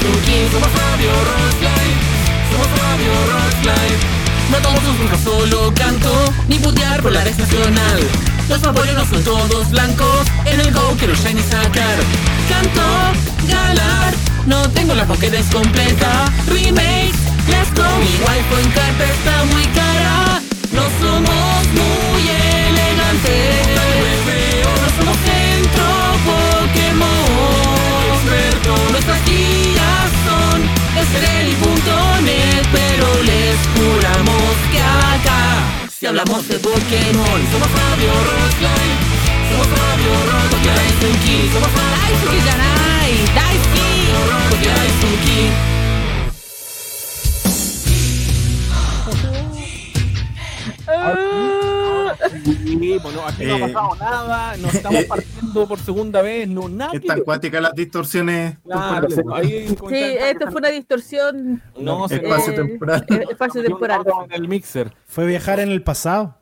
Somos Radio Rockline, somos Radio Rockline. No tomo sus nunca solo canto, ni putear por la red nacional. Los no son todos blancos, en el go quiero shiny sacar. Canto, galar, no tengo la Pokédex completa. Remake, let's go. Mi waifu en carta está muy cara, no somos muy elegantes. No somos son estrelli.net, pero les juramos que acá, si hablamos de Pokémon, somos Radio Rockline, somos Radio Rockline, Daisuki, somos Daisuki Janai, Daisuki. Rockline, Daisuki. Sí, bueno, aquí no ha Eh, pasado nada, no estamos eh, partiendo por segunda vez, no nada. Están cuáticas las distorsiones Claro, ahí Sí, esto fue una distorsión No, se Espacio eh, temporal. espacio temporal. en el mixer. Fue viajar en el pasado.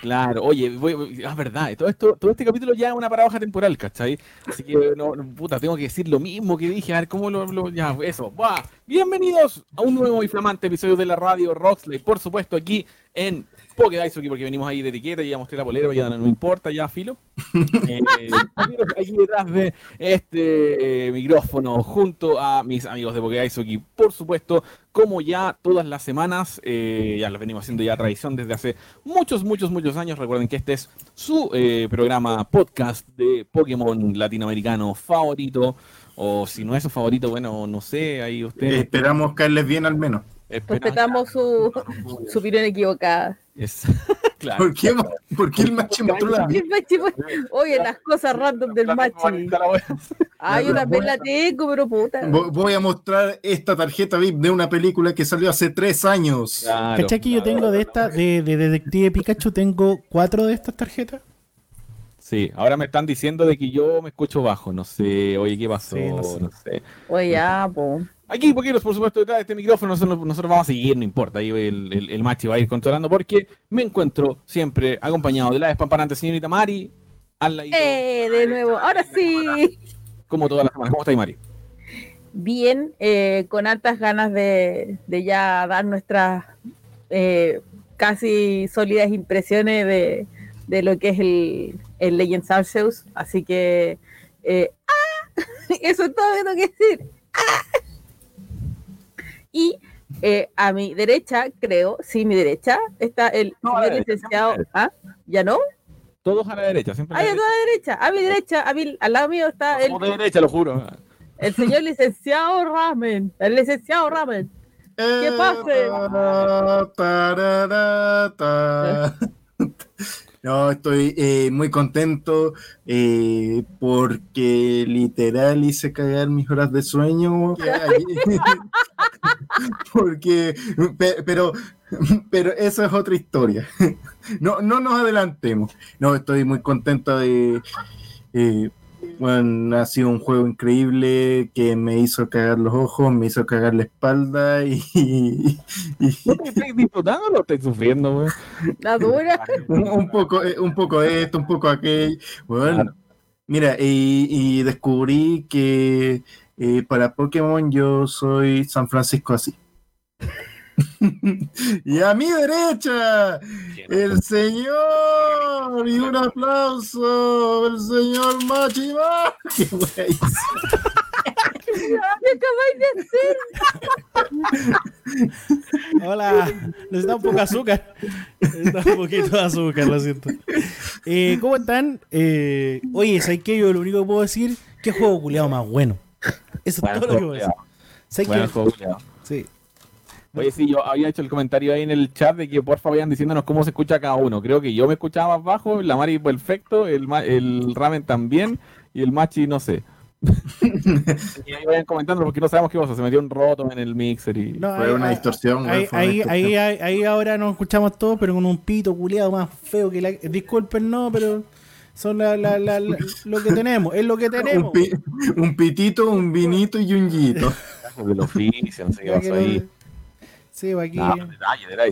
Claro, oye, voy, voy- ah, verdad, todo esto, todo este capítulo ya es una paradoja temporal, ¿cachai? Así que no, no, puta, tengo que decir lo mismo que dije, a ver cómo lo, lo- ya, eso, ¡buah! Bienvenidos a un nuevo y flamante episodio de la radio Roxley, por supuesto aquí en Pokédaisuki, porque venimos ahí de etiqueta y ya mostré la polera, ya no, no importa, ya filo. Eh, aquí detrás de este eh, micrófono, junto a mis amigos de Pokédaisuki, por supuesto, como ya todas las semanas, eh, ya lo venimos haciendo ya tradición desde hace muchos, muchos, muchos años. Recuerden que este es su eh, programa podcast de Pokémon latinoamericano favorito. O si no es su favorito, bueno, no sé, ahí ustedes Esperamos caerles bien al menos. Respetamos su, su opinión equivocada. Claro. ¿Por qué, ¿Por qué el machi mostró la El machi fue- Oye, las cosas random del machi. Ay, una vez la tengo, pero puta. Vo- Voy a mostrar esta tarjeta VIP de una película que salió hace tres años. Claro. ¿Cachai que yo tengo de esta, de, de Detective Pikachu, tengo cuatro de estas tarjetas? Sí, ahora me están diciendo de que yo me escucho bajo, no sé, oye, ¿qué pasó? Sí, no no, sé. sé. Oye, ya, po. Aquí, Pokeros, por supuesto, detrás de este micrófono, nosotros, nosotros vamos a seguir, no importa, ahí el, el, el machi va a ir controlando, porque me encuentro siempre acompañado de la despamparante señorita Mari, al Eh, de nuevo. Ahora sí. como todas las semanas. ¿Cómo estáis, Mari? Bien, eh, con altas ganas de, de ya dar nuestras eh, casi sólidas impresiones de, de lo que es el, el Legends Arceus. Así que. eh, ¡ah! Eso es todo lo que tengo que decir. ¡Ah! Y eh, a mi derecha, creo, sí, mi derecha, está el No, señor derecha, licenciado. ¿Ah? ¿Ya no? Todos a la derecha, siempre a Ahí la a toda la derecha, a mi derecha, a mi- al lado mío está el, de derecha, lo juro. el señor licenciado Ramen. El licenciado Ramen. ¿Qué pase? No, estoy eh, muy contento eh, porque literal hice cagar mis horas de sueño. porque, pe- pero, pero eso es otra historia. No, no nos adelantemos. No, estoy muy contento de. eh, bueno, ha sido un juego increíble que me hizo cagar los ojos, me hizo cagar la espalda y, y- ¿No te estáis disfrutando o lo estáis sufriendo, güey? La dura. un, un poco, eh, un poco esto, un poco aquello. Bueno, Claro. mira, y, y descubrí que eh, para Pokémon yo soy San Francisco así. y a mi derecha, el señor, y un aplauso, el señor Machima. ¿Qué acabáis de hacer? Hola, necesita un poco de azúcar. Necesita un poquito de azúcar, lo siento. Eh, ¿Cómo están? Eh, oye, ¿sabes qué? Yo lo único que puedo decir, ¿qué juego culiado más bueno? Eso es Bueno, todo lo que juego puedo decir. ¿Sabes Bueno, qué? juego. Sí. Oye, sí, yo había hecho el comentario ahí en el chat de que porfa vayan diciéndonos cómo se escucha cada uno. Creo que yo me escuchaba más bajo, la Mari perfecto, el, ma- el Ramen también, y el Machi no sé. y ahí vayan comentando porque no sabemos qué pasa, se metió un roto en el mixer y... No, Fue ahí- una ahí- distorsión. Ahí, fue una distorsión. ahí, ahí- ahí ahora nos escuchamos todos, pero con un pito culiado más feo que la. Disculpen, no, pero son la, la- la- la- lo que tenemos, es lo que tenemos. un, pi- un pitito, un vinito y un yito. del oficio, no sé qué pasó ahí. Aquí. No,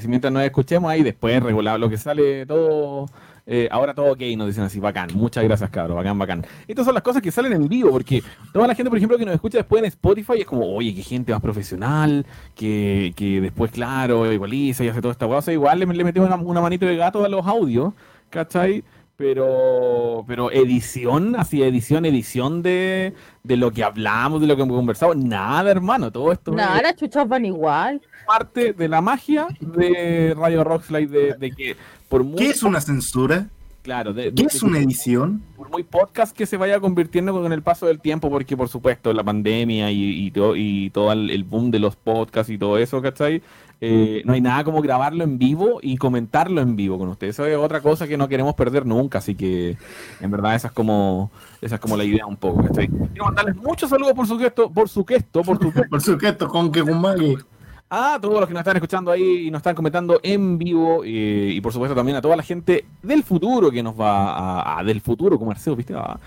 mientras nos escuchemos ahí, después regular lo que sale todo Eh, ahora todo ok, nos dicen así, bacán. Muchas gracias, cabros, bacán, bacán. Estas son las cosas que salen en vivo, porque toda la gente, por ejemplo, que nos escucha después en Spotify es como, oye, qué gente más profesional, que, que después, claro, igualiza y hace toda esta cosa. Igual le, le metemos una, una manito de gato a los audios, ¿cachai? Pero, pero edición, así, edición, edición de, de lo que hablamos, de lo que hemos conversado, nada, hermano, todo esto Nada, es las chuchas van igual. parte de la magia de Radio Rockslide, de, de que por muy, ¿Qué es una censura? claro, de, ¿Qué de- es de- una edición? por muy podcast que se vaya convirtiendo con el paso del tiempo, porque por supuesto la pandemia y, y, todo, y todo el, el boom de los podcasts y todo eso, ¿cachai? Eh, no hay nada como grabarlo en vivo y comentarlo en vivo con ustedes. Eso es otra cosa que no queremos perder nunca, así que en verdad esa es como, esa es como la idea un poco. Quiero mandarles muchos saludos por supuesto, por supuesto, por supuesto. Por supuesto, con que. A todos los que nos están escuchando ahí y nos están comentando en vivo eh, y por supuesto también a toda la gente del futuro que nos va a, a- del futuro como Arceo, ¿viste? Ah,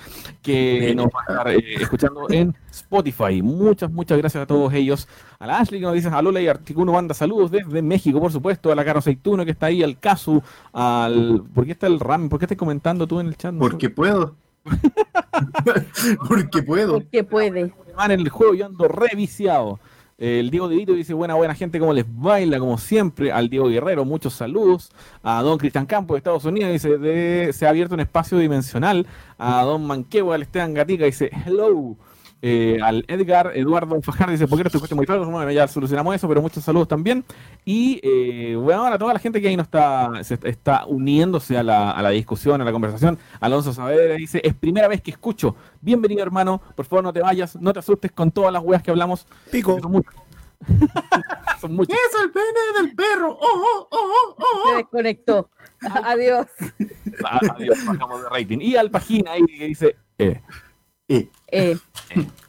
que nos va a estar eh, escuchando en Spotify. Muchas, muchas gracias a todos ellos. A la Ashley que nos dice a Lola y Articuno manda saludos desde México, por supuesto, a la Caro Aceituno que está ahí, al Casu, al... ¿Por qué está el Ram? ¿Por qué estás comentando tú en el chat? No. Porque puedo. Porque puedo. Porque puede. En el juego yo ando reviciado. El Diego Divito dice, buena, buena gente, como les baila, como siempre. Al Diego Guerrero, muchos saludos. A Don Cristian Campos de Estados Unidos, dice, de- se ha abierto un espacio dimensional. A Don Manqueo, al Esteban Gatica, dice, hello. Eh, al Edgar Eduardo Fajardo dice, ¿por qué no te escuchas muy claro? Bueno, ya solucionamos eso, pero muchos saludos también. Y eh, bueno, ahora toda la gente que ahí nos está, se está- está uniéndose a la, a la discusión, a la conversación. Alonso Saavedra dice, es primera vez que escucho. Bienvenido, hermano. Por favor, no te vayas, no te asustes con todas las weas que hablamos. Pico. Son muchas. Son ¿Qué muchas. es el pene del perro? ¡Oh, oh, oh, oh, Se oh! desconectó. Adiós. Ah, Adiós, bajamos de rating. Y al Pagina ahí que dice, eh, E, E.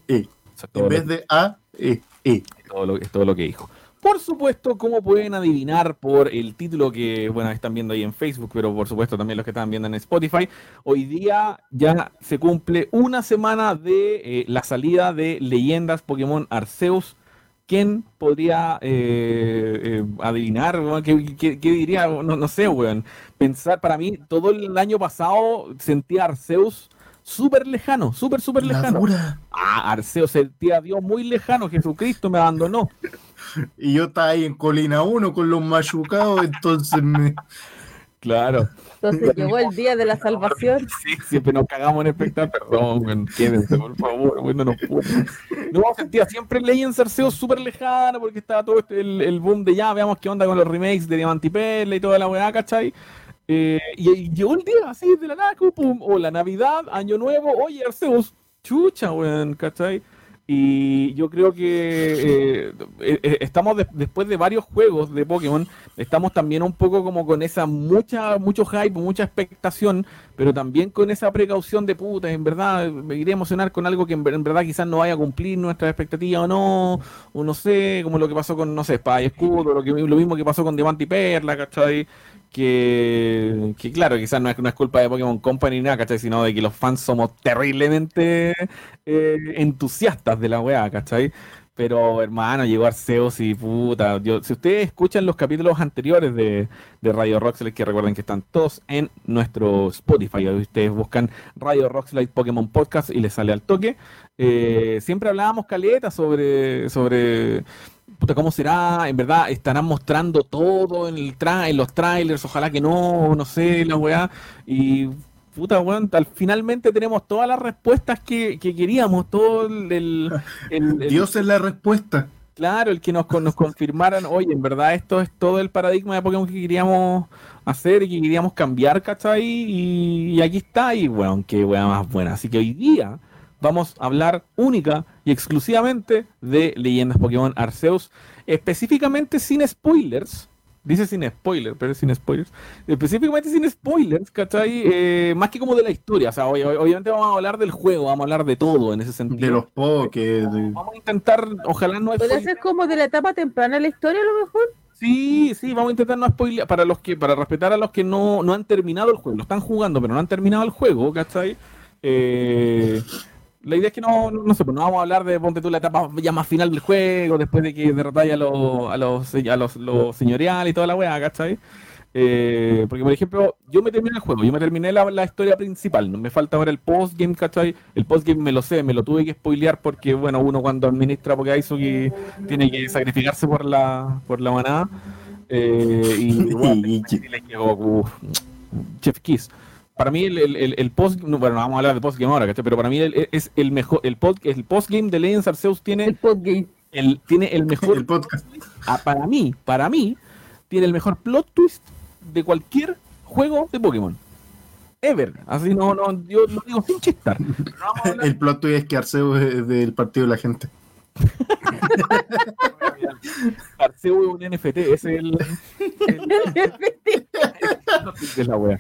es todo En vez de A, E, E. todo lo, es todo lo que dijo. Por supuesto, como pueden adivinar por el título que, bueno, están viendo ahí en Facebook, pero por supuesto también los que están viendo en Spotify, hoy día ya se cumple una semana de eh, la salida de Leyendas Pokémon Arceus. ¿Quién podría eh, eh, adivinar? ¿Qué, qué- qué diría? No, no sé, weón. Pensar, para mí, todo el año pasado sentía Arceus súper lejano, súper, súper lejano. dura. Ah, Arceus sentía a Dios muy lejano, Jesucristo me abandonó. Y yo estaba ahí en Colina 1 con los machucados, entonces me... Claro. entonces llegó el día de la salvación. Sí, siempre nos cagamos en espectáculo. Perdón, quédense, por favor, weón, no nos pueden. No, sentía siempre Legends Arceus súper lejano porque estaba todo este- el, el boom de ya, veamos qué onda con los remakes de Diamante y Perla y toda la weá, ¿cachai? Eh, y, y llegó el día así de la nada, pum, o la Navidad, Año Nuevo, oye Arceus, chucha, weón, ¿cachai? Y yo creo que eh, eh, estamos de- después de varios juegos de Pokémon, estamos también un poco como con esa mucha, mucho hype, mucha expectación, pero también con esa precaución de puta, en verdad me iré a emocionar con algo que en, en verdad quizás no vaya a cumplir nuestras expectativas o no, o no sé, como lo que pasó con, no sé, Espada y Escudo, lo, que, lo mismo que pasó con Diamante y Perla, ¿cachai? Que, claro, quizás no es, no culpa de Pokémon Company ni nada, ¿cachai? Sino de que los fans somos terriblemente eh, entusiastas de la weá, ¿cachai? Pero hermano, llegó Arceus y puta. yo- si ustedes escuchan los capítulos anteriores de, de Radio Rockslide, que recuerden que están todos en nuestro Spotify. Ustedes buscan Radio Rockslide Pokémon Podcast y les sale al toque. Eh, siempre hablábamos caleta sobre, sobre puta, cómo será. En verdad, estarán mostrando todo en, el tra en los trailers. Ojalá que no, no sé, la weá. Y puta, weón, tal, finalmente tenemos todas las respuestas que, que queríamos. Todo el- el- el- el- Dios es la respuesta. Claro, el que nos, nos confirmaran, oye, en verdad esto es todo el paradigma de Pokémon que queríamos hacer y que queríamos cambiar, ¿cachai? Y, y aquí está, y bueno, qué wea más buena. Así que hoy día vamos a hablar única y exclusivamente de Leyendas Pokémon Arceus, específicamente sin spoilers. Dice sin spoiler, pero es sin spoilers. Específicamente sin spoilers, ¿cachai? Eh, más que como de la historia. O sea, ob- obviamente vamos a hablar del juego, vamos a hablar de todo en ese sentido. De los Poké. de- Vamos a intentar, ojalá no Puede ser como de la etapa temprana de la historia a lo mejor. Sí, sí, vamos a intentar no spoilear para los que, para respetar a los que no, no han terminado el juego, lo están jugando, pero no han terminado el juego, ¿cachai? Eh, la idea es que no, no, no sé, pues no vamos a hablar de ponte tú la etapa ya más final del juego, después de que derrotáis a los, a los, a los, los señoriales y toda la weá, ¿cachai? Eh, porque, por ejemplo, yo me terminé el juego, yo me terminé la, la historia principal, no me falta ahora el postgame, ¿cachai? El postgame me lo sé, me lo tuve que spoilear porque, bueno, uno cuando administra porque que tiene que sacrificarse por la, por la manada. Eh, y bueno, le llegó Chef Kiss. Para mí el, el, el, post, no, bueno, vamos a hablar de postgame ahora, ¿cachai? Pero para mí el- es el mejor, el post, el postgame de Legends Arceus tiene El postgame. el, tiene el mejor El podcast. Ah, para mí, para mí, tiene el mejor plot twist de cualquier juego de Pokémon. Ever. Así no, no, yo lo digo sin chistar. No El plot twist es que Arceus es del partido de la gente. Arceo es un NFT, ese es el, el- es la wea.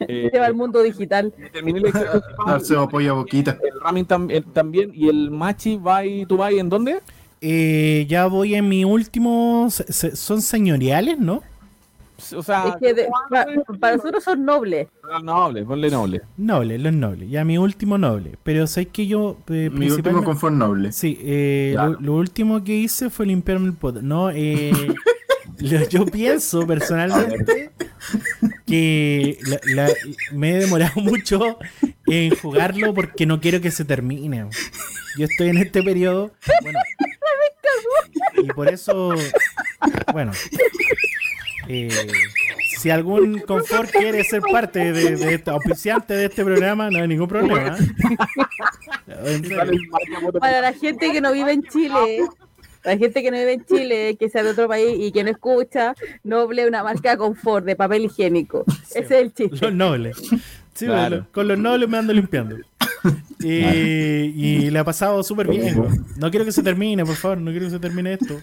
Eh, Se va al mundo digital. terminé historia principal, Arceus apoya boquita. el Ramin tam- el- también y el Machi va y tú vas en dónde? Eh, ya voy en mi último. se- se- Son señoriales, ¿no? O sea, Es que de- ¿cuánto pa- para nosotros son nobles. noble, ponle noble. Noble, los nobles. Ya mi último noble. Pero sé que yo. eh, Mi último confort noble. Sí, eh, Claro. lo, lo último que hice fue limpiarme el pot. No, eh, lo- yo pienso personalmente que la- la- me he demorado mucho en jugarlo porque no quiero que se termine. Yo estoy en este periodo. Bueno, y por eso, bueno, eh, si algún confort quiere ser parte de, de este auspiciante de este programa, no hay ningún problema. Para la gente que no vive en Chile, la gente que no vive en Chile, que sea de otro país y que no escucha, Noble una marca de confort, de papel higiénico. Ese es el chiste. Los nobles. Sí, Claro. bueno, con los nobles me ando limpiando. Y, y le ha pasado súper bien. No quiero que se termine, por favor. No quiero que se termine esto.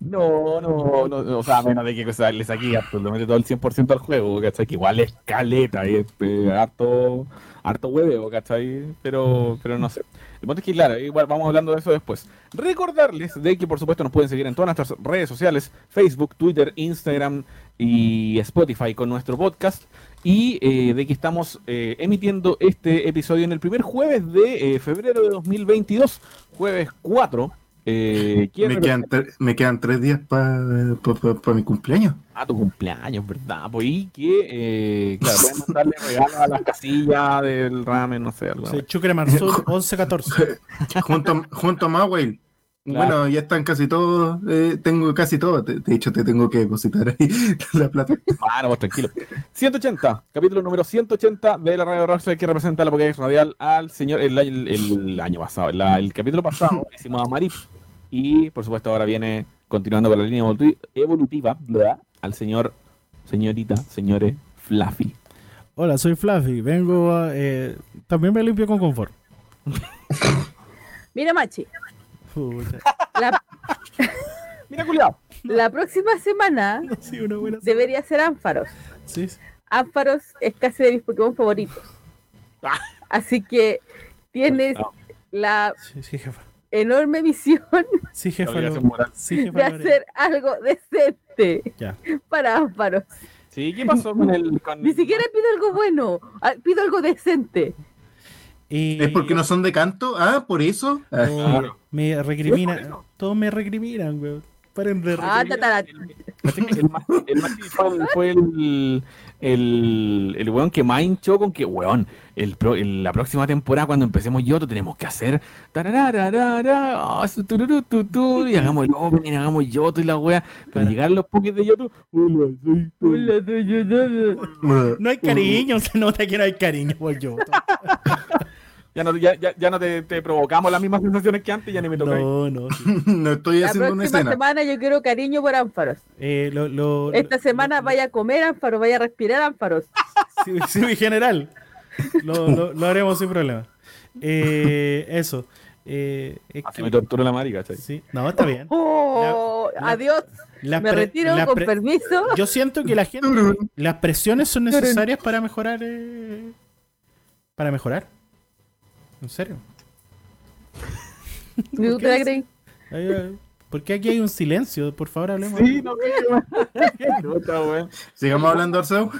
No, no, no, no, o sea, a menos de que o sea, le saque absolutamente todo el 100% al juego, ¿cachai? Que igual es caleta y es eh, harto, harto hueveo, ¿cachai? Pero, pero no sé. El punto es que, claro, igual vamos hablando de eso después. Recordarles de que, por supuesto, nos pueden seguir en todas nuestras redes sociales, Facebook, Twitter, Instagram y Spotify con nuestro podcast. Y eh, de que estamos eh, emitiendo este episodio en el primer jueves de eh, febrero de 2022, jueves 4. Eh, ¿quién Me quedan, me quedan tres días para mi cumpleaños. a tu cumpleaños, ¿verdad? Pues y que, eh, claro, pueden mandarle regalos a las casillas del ramen, no sé, algo. Sí, Chucre Marzul 11-14. Junto, junto a Mawel. Claro. Bueno, ya están casi todos. eh, tengo casi todo. De de hecho, te tengo que depositar ahí la plata. Bueno, vos tranquilo. 180, capítulo número 180 de la radio Rockstar que representa la Pokédex Radial al señor el, el- el año pasado. la- el capítulo pasado hicimos a Marip y por supuesto ahora viene continuando con la línea evolu- evolutiva ¿verdad? al señor, señorita, señores Fluffy. Hola, soy Fluffy. Vengo a. eh, también me limpio con confort. Mira, Machi, la, Mira, culiao. la próxima semana Sí, una buena. debería ser Ánfaros. Sí, sí. Ánfaros es casi de mis Pokémon favoritos. Ah. Así que tienes Ah. la Sí, sí, jefa. Enorme misión Sí, jefa. Lo- moral. Sí, de jefa. haré. hacer algo decente Ya. para Ánfaros. Sí, ¿qué pasó con el... Con Ni siquiera pido algo bueno, ah, pido algo decente. Y- ¿Es porque no son de canto? Ah, por eso. Ah, Oh, Claro. Me recriminan. Todos me recriminan, weón. Paren de Ah, recriminar. tatara- ¿Cachai que El el fue, el- fue el, el, el weón que más hinchó con que, weón, el, pro- el- la próxima temporada cuando empecemos Yoto tenemos que hacer tararararara, ah, su tururú, tu, tu, y hagamos el opening, hagamos Yoto y la wea, pero llegar los pokés de Yoto, hola, soy. Hola, soy yo, Nana. No hay cariño, se nota que no hay cariño por yo. Ya no, ya, ya, ya no te, te provocamos las mismas sensaciones que antes, ya ni me toca. No, no. sí. no estoy La haciendo una próxima escena. semana yo quiero cariño por Ánfaros. Eh, lo, lo- Esta lo- semana vaya a comer Ánfaros, vaya a respirar Ánfaros. Sí, sí, mi general. Lo, lo- lo haremos sin problema. Eh, eso. Eh, es Así que- me tortura la marica, ¿cachai? sí, no, está bien. Oh, La- la- adiós. Me retiro con pre- permiso. Yo siento que la gente. Las presiones son necesarias para mejorar. eh, para mejorar. ¿En serio? Ay, ¿Por qué aquí hay un silencio? Por favor, hablemos. Sí, no weón. Sigamos hablando, Arceo.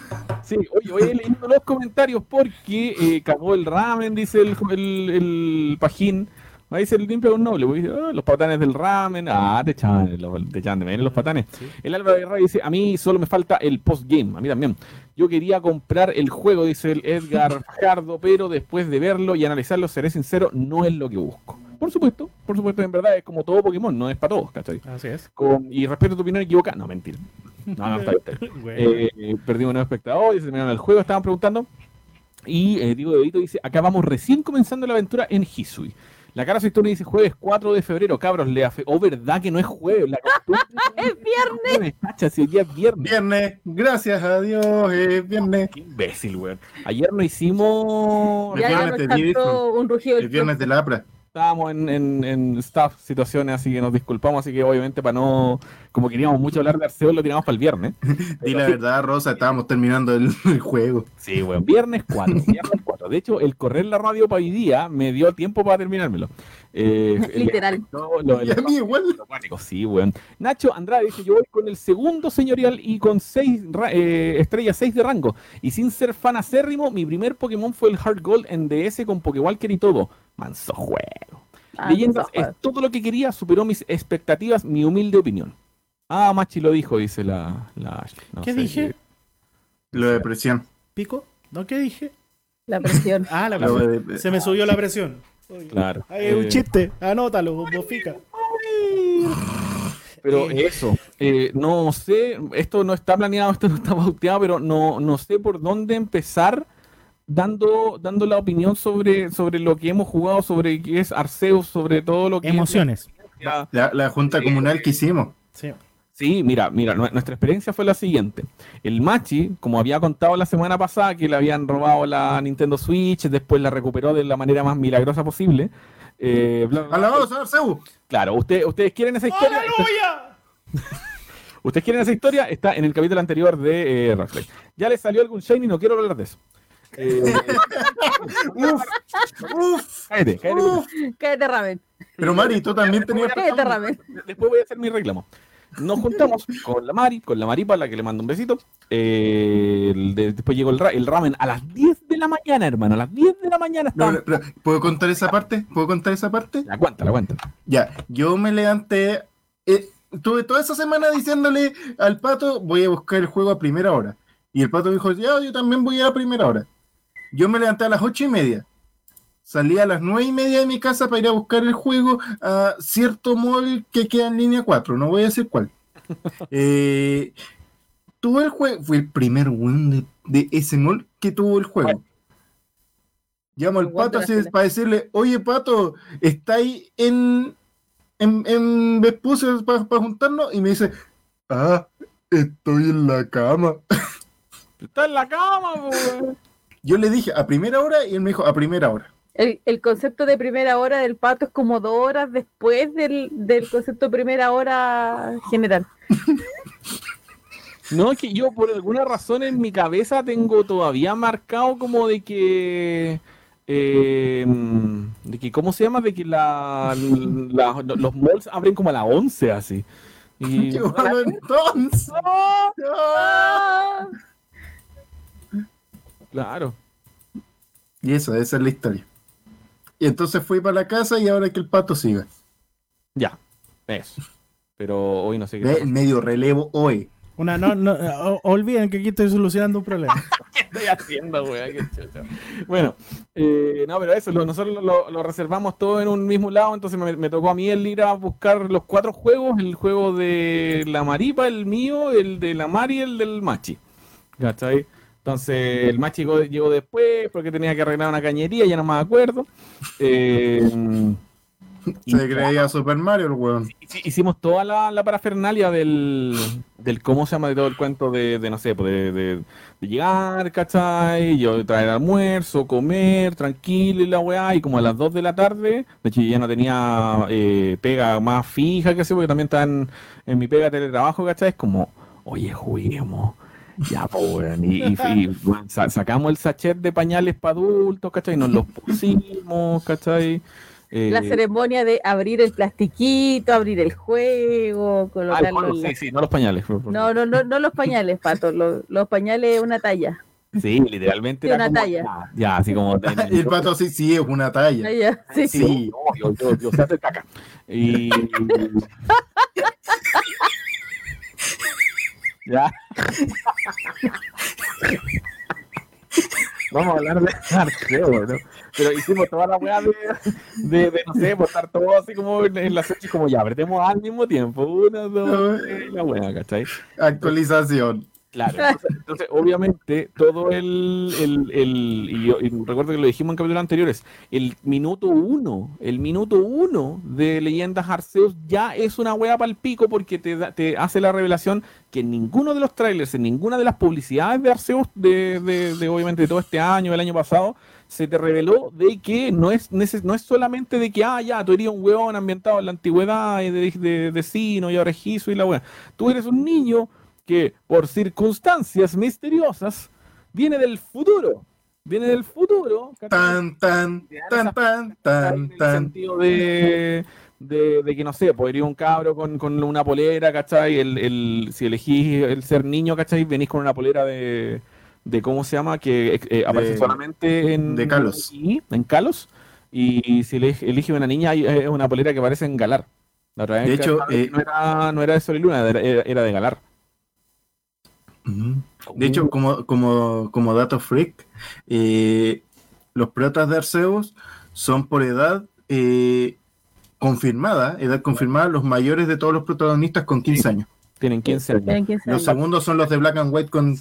Sí, oye, voy leyendo los comentarios porque eh, cagó el ramen, dice el, el, el pajín. Ahí se limpia un noble, pues, dice, "Ah, los patanes del ramen, ah, te echaban, los- te echaban de menos los patanes. El Álvaro Guerra dice, a mí solo me falta el postgame, a mí también. Yo quería comprar el juego, dice el Edgar Fajardo, pero después de verlo y analizarlo, seré sincero, no es lo que busco. Por supuesto, por supuesto, en verdad es como todo Pokémon, no es para todos, ¿cachai? Así es. Con- y respeto tu opinión equivocada, no, mentira. No, no, está bien. Bueno. Eh, perdimos nuevo espectador, se terminaron el juego, estaban preguntando. Y eh, Diego Dedito dice, acá vamos recién comenzando la aventura en Hisui. La cara su historia dice jueves 4 de febrero, cabros, le afe... Oh, verdad que no es jueves, la Es viernes. Cacha, si el día es viernes. Viernes, gracias a Dios, es viernes. Qué imbécil, weón. Ayer no hicimos... Ya, ya viernes nos cantó un rugido. El viernes de la APRA. Estábamos en, en, en staff situaciones, así que nos disculpamos, así que obviamente para no... Como queríamos mucho hablar de Arceus, lo tiramos para el viernes. Di la verdad, Rosa, estábamos terminando el, el juego. Sí, weón. Viernes 4. Viernes 4. De hecho, el correr la radio para hoy día me dio tiempo para terminármelo. Eh, el- Literal. no, lo- el- Y a mí igual. lo sí, weón. Nacho Andrade dice: Yo voy con el segundo señorial y con seis eh, estrellas 6 de rango. Y sin ser fan acérrimo, mi primer Pokémon fue el Heart Gold en DS con Pokewalker y todo. Manso juego. Ah, Leyendas no, es todo lo que quería, superó mis expectativas, mi humilde opinión. Ah, Machi lo dijo, dice la. la- no ¿Qué sé, dije? Lo de presión. ¿Pico? ¿No qué dije? La presión. Ah, la presión. Se me subió la presión. Claro. Ay, es un Eh, chiste. Anótalo, bofica. Pero Eh. eso, eh, no sé, esto no está planeado, esto no está pauteado, pero no, no sé por dónde empezar dando, dando la opinión sobre, sobre lo que hemos jugado, sobre qué es Arceus, sobre todo lo que Emociones. es la- La, la junta comunal que hicimos. Sí. Sí, mira, mira, nu- nuestra experiencia fue la siguiente. El Machi, como había contado la semana pasada que le habían robado la Nintendo Switch, después la recuperó de la manera más milagrosa posible. eh. Claro, usted, ustedes quieren esa historia. ¡Aleluya! ¿Ustedes quieren esa historia? Está en el capítulo anterior de eh, Rockslide. Ya les salió algún Shiny, no quiero hablar de eso. Eh, ¡Uf! ¡Uf! cállate, cállate. ¡Uf! Cállate, Ramen. Pero Mari, tú también tenías. Cállate, Ramen. Después voy a hacer mi reclamo. Nos juntamos con la Mari, con la Maripa, la que le mando un besito. Eh, el de- después llegó el, ra- el ramen a las 10 de la mañana, hermano. A las 10 de la mañana No, pero, ¿Puedo contar esa parte? ¿Puedo contar esa parte? La cuenta, la cuenta. Ya, yo me levanté. eh, tuve toda esa semana diciéndole al pato, voy a buscar el juego a primera hora. Y el pato dijo, ya, yo también voy a la primera hora. Yo me levanté a las ocho y media. Salí a las nueve y media de mi casa para ir a buscar el juego a cierto mall que queda en línea 4, no voy a decir cuál. Eh, tuve el juego, fue el primer weón de, de ese mall que tuvo el juego. Llamo al pato así para decirle, oye pato, ¿está ahí en, en, en Vespucio para juntarnos? Y me dice, ah, estoy en la cama. Está en la cama, weón. Yo le dije a primera hora y él me dijo a primera hora. El, el concepto de primera hora del pato es como dos horas después del, del concepto de primera hora general. No, es que yo por alguna razón en mi cabeza tengo todavía marcado como de que... eh, de que, ¿cómo se llama? De que la, la- los malls abren como a las 11 así. Y, Yo, bueno, entonces. ¡Ah! Claro. Y eso, esa es la historia. Y entonces fui para la casa y ahora que el pato siga. Ya, eso. Pero hoy no sé qué. Medio relevo hoy. Una, no, no, o- olviden que aquí estoy solucionando un problema. ¿Qué estoy haciendo, weá? Qué. Bueno, eh, no, pero eso, lo- nosotros lo, lo reservamos todo en un mismo lado, entonces me, me tocó a mí el ir a buscar los cuatro juegos, el juego de la Maripa, el mío, el de la Mari y el del Machi. ¿Cachai? Entonces el Machi llegó, llegó después porque tenía que arreglar una cañería, ya no me acuerdo. Eh, Se creía Super Mario el weón. Hici- Hicimos toda la, la parafernalia del, del cómo se llama de todo el cuento de, de, no sé, pues, de, de- de llegar, ¿cachai? Yo traer almuerzo, comer, tranquilo y la weá, y como a las 2 de la tarde, de hecho ya no tenía eh, pega más fija que así, porque también estaba en, en mi pega de teletrabajo, ¿cachai? Es como, oye, juguemos. Ya, pues. Y, y- y, sa- sacamos el sachet de pañales para adultos, ¿cachai? Nos los pusimos, ¿cachai? Eh, La ceremonia de abrir el plastiquito, abrir el juego, Ah, juego, en la- sí, sí, no los pañales. No, no, no, no los pañales, pato. Los, los pañales una talla. Sí, literalmente Sí, era una como- talla. Ya, ya, así como. El pato sí, sí, es una talla. Ah, ya, Sí, Sí, Sí. no, yo, yo, yo sé hacer caca. Y. ya. Vamos a hablar de arqueo, ¿no? Pero hicimos toda la weá de, de, de, no sé, estar todo así como en, en las fechas, como ya, apretemos al mismo tiempo. Una, dos, tres, la weá, ¿cachai? Actualización. Claro, entonces, entonces, obviamente todo el, el, el- y, yo- y recuerdo que lo dijimos en capítulos anteriores, el minuto uno, el minuto uno de Leyendas Arceus ya es una wea para el pico porque te, da- te hace la revelación que en ninguno de los trailers, en ninguna de las publicidades de Arceus de, de, de, obviamente de todo este año, del año pasado, se te reveló de que no es, neces- no es solamente de que, ah, ya, tú eres un weón ambientado en la antigüedad y de, de, de Sino y ahora y la wea. Tú eres un niño que por circunstancias misteriosas viene del futuro. Viene del futuro. Tan, tan, tan, tan, En tan, el tan. sentido de, de, de que no sé, podría un cabro con, con una polera, ¿cachai? El, el, si elegís el ser niño, ¿cachai? Venís con una polera de, de ¿cómo se llama? Que eh, aparece solamente en, de Kalos. y- en Kalos. Y si elige, elige una niña, hay- es una polera que aparece en Galar. La otra vez De hecho, no, eh, no era, no era de Sol y Luna, era- era de Galar. De hecho, como, como, como dato freak, eh, los protas de Arceus son por edad eh, confirmada, edad confirmada, los mayores de todos los protagonistas con 15 años. tienen 15 años. Tienen 15 Los segundos son los de Black and White con,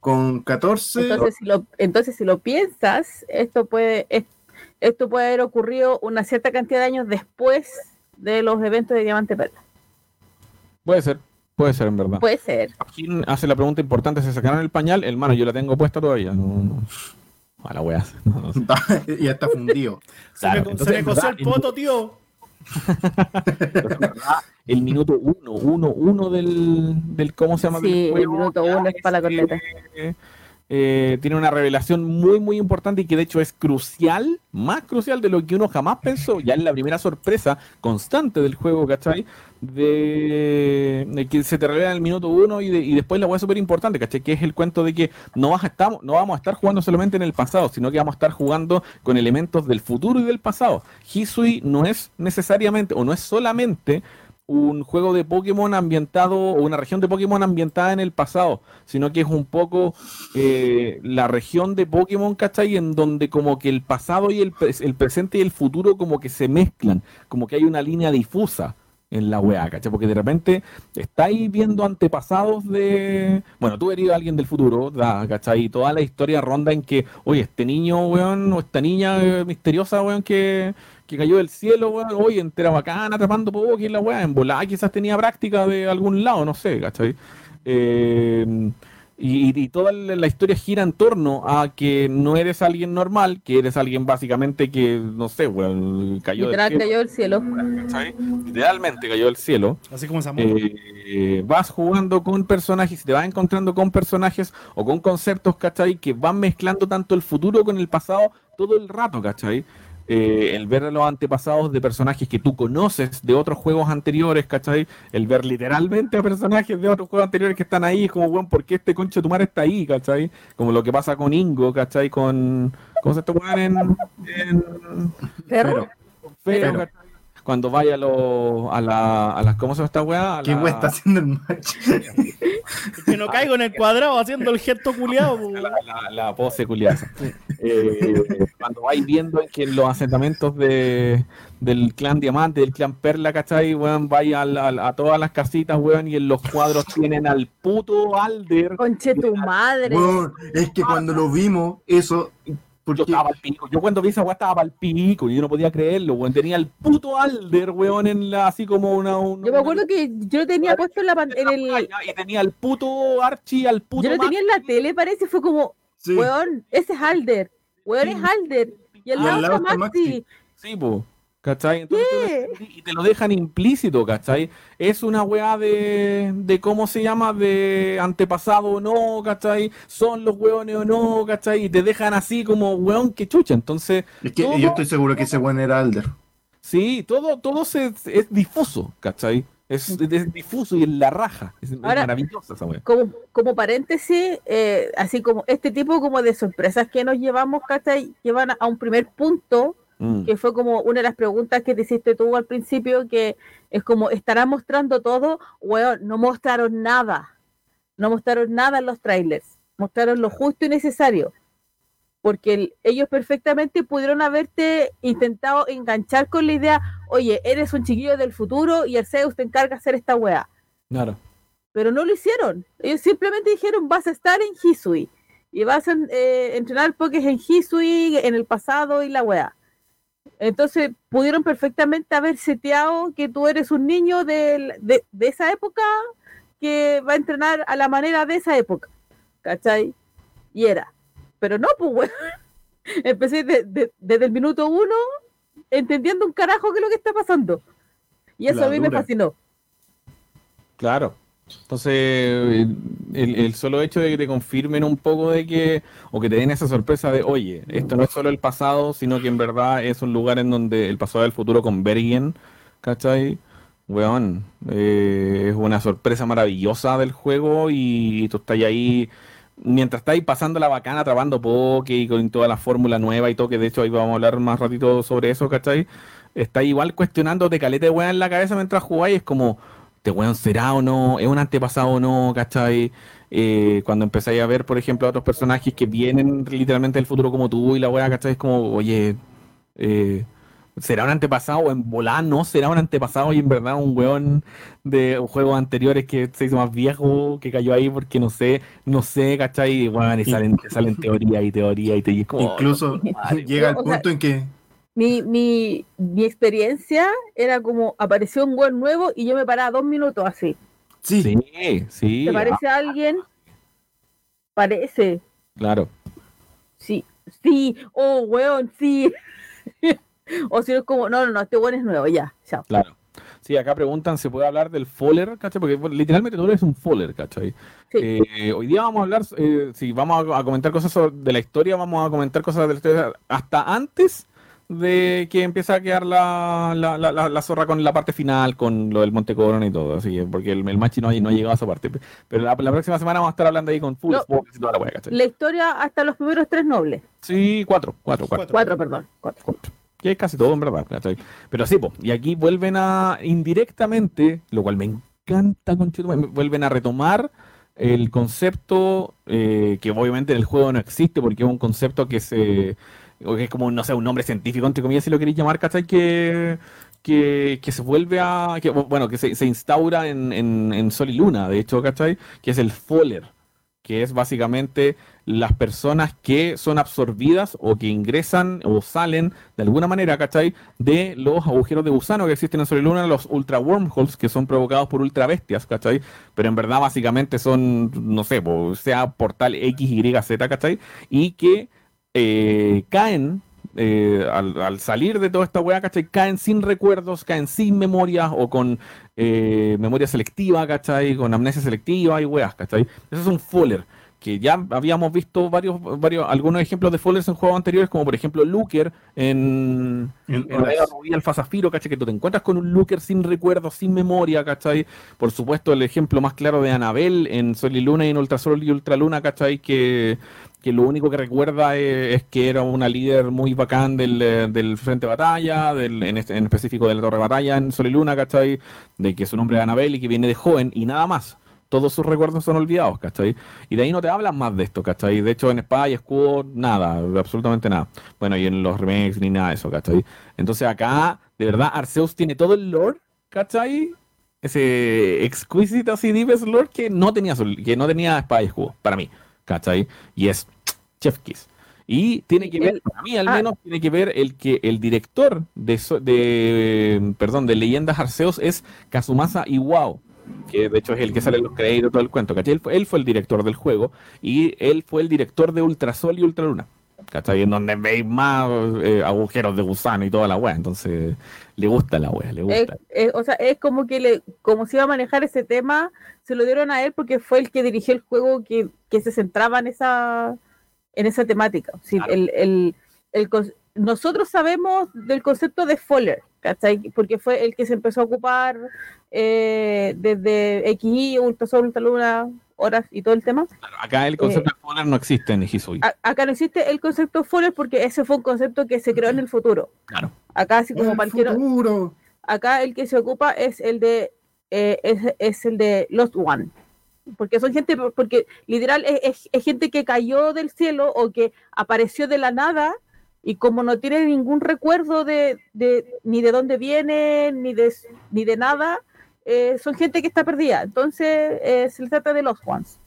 con 14. Entonces si, lo, entonces, si lo piensas, esto puede, es- esto puede haber ocurrido una cierta cantidad de años después de los eventos de Diamante Perla. Puede ser, puede ser en verdad. Puede ser. ¿Quién hace la pregunta importante? ¿Se sacaron el pañal? Hermano, yo la tengo puesta todavía. No, no. A la wea. No, no sé. ya está fundido. Se me, se me coció el poto, tío. El minuto uno, uno, uno del, del ¿cómo se llama? Sí, el juego, minuto uno es para la eh, corneta. eh, tiene una revelación muy, muy importante y que de hecho es crucial, más crucial de lo que uno jamás pensó. Ya es la primera sorpresa constante del juego, ¿cachai? De, que se te revela en el minuto uno y, de- y después la hueá súper importante, ¿cachai? Que es el cuento de que no, vas a no vamos a estar jugando solamente en el pasado, sino que vamos a estar jugando con elementos del futuro y del pasado. Hisui no es necesariamente, o no es solamente un juego de Pokémon ambientado o una región de Pokémon ambientada en el pasado, sino que es un poco eh, la región de Pokémon, ¿cachai? En donde como que el pasado y el presente y el futuro como que se mezclan, como que hay una línea difusa en la weá, ¿cachai? Porque de repente estáis viendo antepasados de... Bueno, tú eres alguien del futuro, da, ¿cachai? Y toda la historia ronda en que, oye, este niño, weón, o esta niña eh, misteriosa, weón, que, que cayó del cielo, weón, oye, entera bacana, atrapando Poké, la weá, en volada quizás tenía práctica de algún lado, no sé, ¿cachai? Eh, y, y toda la historia gira en torno a que no eres alguien normal, que eres alguien básicamente que, no sé, weón, cayó del Literal cielo, cayó del cielo. ¿cachai? Literalmente cayó del cielo. Así como Eh, vas jugando con personajes te vas encontrando con personajes o con conceptos, ¿cachai? Que van mezclando tanto el futuro con el pasado todo el rato, ¿cachai? Eh, el ver los antepasados de personajes que tú conoces de otros juegos anteriores, ¿cachai? El ver literalmente a personajes de otros juegos anteriores que están ahí, es como, bueno, ¿por qué este concho de tu madre está ahí, ¿cachai? Como lo que pasa con Ingo, ¿cachai? Con. ¿Cómo se esta weá en, en, Perro. Fero, Fero. Cuando vaya a, los a, la, a las. ¿Cómo se llama esta weá? ¿Qué la- weá está haciendo el match? Que no caigo en el cuadrado haciendo el gesto culiado. la, la- la pose culiada. Eh, cuando vais viendo en que en los asentamientos de, del clan Diamante, del clan Perla, ¿cachai? Weón, vais a, la- a todas las casitas, weón, y en los cuadros tienen al puto Alder. Conche tu madre. Weón, es que cuando lo vimos, eso. Yo Porque estaba al pico. Yo cuando vi esa weá estaba al pico y yo no podía creerlo, weón. Tenía el puto Alder, weón, en la, así como una. una- Yo me acuerdo que yo lo tenía puesto en la pan- en el. Y tenía al puto Archie, al puto. Yo lo Max, tenía en la tele, parece, fue como, Sí. weón, ese es Alder. Weón es Alder. Y al Y lado está está Maxi. Maxi. Sí, po. ¿Cachai? Entonces y te lo dejan implícito, ¿cachai? Es una weá de, de cómo se llama, de antepasado o no, ¿cachai? Son los weones o no, ¿cachai? Y te dejan así como weón que chucha. Entonces, Es que todo- yo estoy seguro que ese weón era Alder. sí, todo, todo se, es difuso, ¿cachai? Es, es difuso y es la raja. Es, es Ahora- maravillosa esa wea. como, como paréntesis, eh, así como este tipo como de sorpresas que nos llevamos, ¿cachai? Llevan a un primer punto, Mm. que fue como una de las preguntas que te hiciste tú al principio, que es como, ¿estará mostrando todo? Weón, no mostraron nada. No mostraron nada en los trailers. Mostraron lo justo y necesario. Porque el- ellos perfectamente pudieron haberte intentado enganchar con la idea, oye, eres un chiquillo del futuro y Arceus te encarga de hacer esta weá Claro. pero no lo hicieron. Ellos simplemente dijeron, vas a estar en Hisui y vas a eh, entrenar Pokés en Hisui, en el pasado y la weá. Entonces pudieron perfectamente haber seteado que tú eres un niño de, de esa época que va a entrenar a la manera de esa época. ¿Cachai? Y era. Pero no, pues weón. Empecé de- de- desde el minuto uno entendiendo un carajo qué es lo que está pasando. Y eso La a mí me fascinó. Claro. Entonces, el, el solo hecho de que te confirmen un poco de que, o que te den esa sorpresa de, oye, esto no es solo el pasado, sino que en verdad es un lugar en donde el pasado y el futuro convergen, ¿cachai? Weón, eh, es una sorpresa maravillosa del juego y tú estás ahí, mientras estás ahí pasando la bacana, atrapando poke y con toda la fórmula nueva y todo, que de hecho ahí vamos a hablar más ratito sobre eso, ¿cachai? Está igual cuestionándote caleta de weón en la cabeza mientras jugáis, es como, ¿este weón será o no? ¿Es un antepasado o no? ¿Cachai? Eh, cuando empezáis a ver, por ejemplo, a otros personajes que vienen literalmente del futuro como tú y la weá, ¿cachai? Es como, oye, eh, ¿será un antepasado o en volar no será un antepasado y en verdad un weón de juegos anteriores que se hizo más viejo, que cayó ahí porque no sé, no sé, ¿cachai? Y weón, y salen, salen teoría y teoría y te y es como, Incluso madre, llega el o sea, punto en que mi, mi, mi experiencia era como apareció un buen nuevo y yo me paraba dos minutos así. sí, Sí, sí, ¿Te ah, parece a alguien? Parece. claro. Sí. Sí. Oh, weón, sí. o si no es como, no, no, no, este weón es nuevo, ya. Chao. Claro. Sí, acá preguntan, ¿se puede hablar del Foller, cachai? Porque bueno, literalmente tú eres un Foller, cachai. Sí. Eh, hoy día vamos a hablar, eh, si vamos a, a comentar cosas sobre- de la historia, vamos a comentar cosas de la historia hasta antes de que empiece a quedar la, la, la, la- zorra con la parte final, con lo del Monte Corona y todo, así que, porque el, el Machi no, no ha llegado a esa parte. Pero la, la próxima semana vamos a estar hablando ahí con full No. y toda la ¿cachai? La historia hasta los primeros tres nobles. Sí, cuatro, cuatro, cuatro. Cuatro, perdón. Cuatro. Que es casi todo en verdad, ¿cachai? Pero sí, po, y aquí vuelven a indirectamente, lo cual me encanta, conchetumare, vuelven a retomar el concepto eh, que obviamente en el juego no existe porque es un concepto que se que es como, no sé, un nombre científico, entre comillas, si lo queréis llamar, ¿cachai? Que, que, que se vuelve a, bueno, que se, se instaura en, en, en Sol y Luna, de hecho, ¿cachai? Que es el Foller, que es básicamente las personas que son absorbidas o que ingresan o salen de alguna manera, ¿cachai? De los agujeros de gusano que existen en Sol y Luna, los ultra wormholes que son provocados por ultra bestias, ¿cachai? Pero en verdad básicamente son, no sé, sea portal X, Y, Z, ¿cachai? Y que eh, caen eh, al, al salir de toda esta weá, ¿cachai? Caen sin recuerdos, caen sin memoria o con eh, memoria selectiva, ¿cachai? Con amnesia selectiva y weas, ¿cachai? Eso es un Foller, que ya habíamos visto varios, varios, algunos ejemplos de Follers en juegos anteriores, como por ejemplo Looker en, en en Omega Rubí Alfa Zafiro, ¿cachai? Que tú te encuentras con un Looker sin recuerdos, sin memoria, ¿cachai? Por supuesto, el ejemplo más claro de Anabel en Sol y Luna y en Ultra Sol y Ultra Luna, ¿cachai? Que, que lo único que recuerda es, es que era una líder muy bacán del, eh, del Frente de Batalla, del, en, específico de la Torre de Batalla en Sol y Luna, ¿cachai? De que su nombre es Anabel y que viene de joven y nada más. Todos sus recuerdos son olvidados, ¿cachai? Y de ahí no te hablan más de esto, ¿cachai? De hecho, en Espada y Escudo, nada, absolutamente nada. Bueno, y en los remakes ni nada de eso, ¿cachai? Entonces acá, de verdad, Arceus tiene todo el lore, ¿cachai? Ese exquisito así deepest lore que no tenía, que no tenía Espada y Escudo, para mí, ¿cachai? Y es Chef Kiss. Y tiene que ver, para mí al ah. menos, tiene que ver el que el director de, de perdón, de Leyendas Arceus es Kazumasa Iwao, que de hecho es el que sale en los créditos, todo el cuento, ¿cachai? Él fue, él fue el director del juego y él fue el director de Ultrasol y Ultraluna, ¿cachai? En donde veis más eh, agujeros de gusano y toda la wea, entonces le gusta la wea, le Es, gusta. es- o sea, es como que le, como se iba a manejar ese tema, se lo dieron a él porque fue el que dirigió el juego que, que se centraba en esa, en esa temática. Sí, Claro. el, el- el nosotros sabemos del concepto de Foller, ¿cachai? Porque fue el que se empezó a ocupar eh, desde XY, Ultrasol, Ultraluna, horas y todo el tema. Claro, acá el concepto de Fowler no existe en Hisui. A- acá no existe el concepto de Fuller porque ese fue un concepto que se creó en el futuro. Claro. Acá, así como El cualquier futuro. acá el que se ocupa es el de eh, es, es el de Lost One porque son gente porque literal es, es- es gente que cayó del cielo o que apareció de la nada y como no tiene ningún recuerdo de, de- ni de dónde viene ni de ni de nada eh, son gente que está perdida entonces eh, se trata de Lost Ones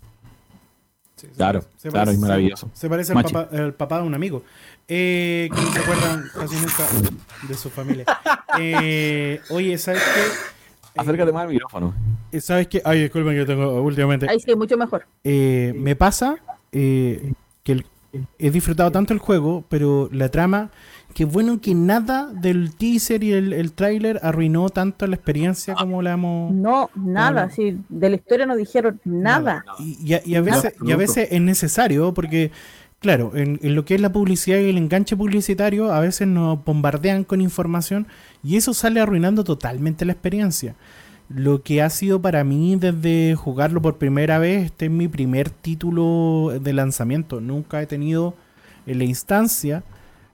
Sí, se Claro, parece- se claro, parece- y maravilloso. Se parece al papá, al papá de un amigo. Eh, que no se acuerdan casi nunca de su familia. Eh, oye, ¿sabes qué? Acércate más al micrófono. Eh, ¿Sabes qué? Ay, disculpen que yo tengo últimamente. ahí sí mucho mejor Eh, me pasa eh, que el- he disfrutado tanto el juego, pero la trama, que bueno que nada del teaser y el, el tráiler arruinó tanto la experiencia como la hemos... no nada sí, de la historia no dijeron nada, Y, y a, y a veces, y a veces es necesario porque, claro, en, lo que es la publicidad y el enganche publicitario, a veces nos bombardean con información y eso sale arruinando totalmente la experiencia. Lo que ha sido para mí desde jugarlo por primera vez, este es mi primer título de lanzamiento. Nunca he tenido en la instancia,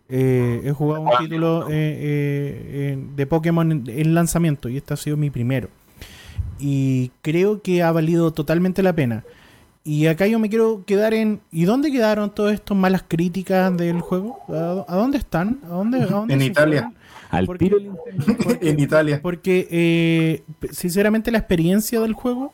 eh, he jugado un título eh, eh, de Pokémon en, en lanzamiento y este ha sido mi primero y creo que ha valido totalmente la pena. Y acá yo me quiero quedar en. ¿Y dónde quedaron todas estas malas críticas del juego? ¿A, a dónde están? ¿A dónde, a dónde En Italia. fueron? Al Porque- tiro en Italia. Porque, eh, sinceramente, la experiencia del juego,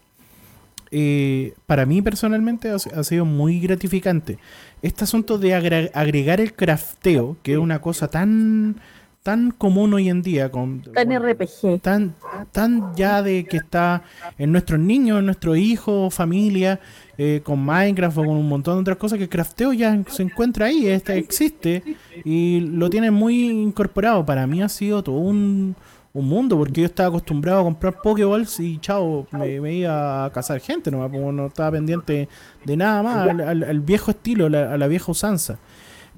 eh, para mí personalmente, ha, ha sido muy gratificante. Este asunto de agregar el crafteo, que es una cosa tan, tan común hoy en día, con, tan RPG tan, tan ya de que está en nuestros niños, en nuestros hijos, familia, eh, con Minecraft o con un montón de otras cosas, que el crafteo ya se encuentra ahí, este, existe y lo tienen muy incorporado. Para mí ha sido todo un, un mundo, porque yo estaba acostumbrado a comprar Pokéballs y chao, me, me iba a cazar gente, no, no estaba pendiente de nada más, al, al- al viejo estilo, la- a la vieja usanza.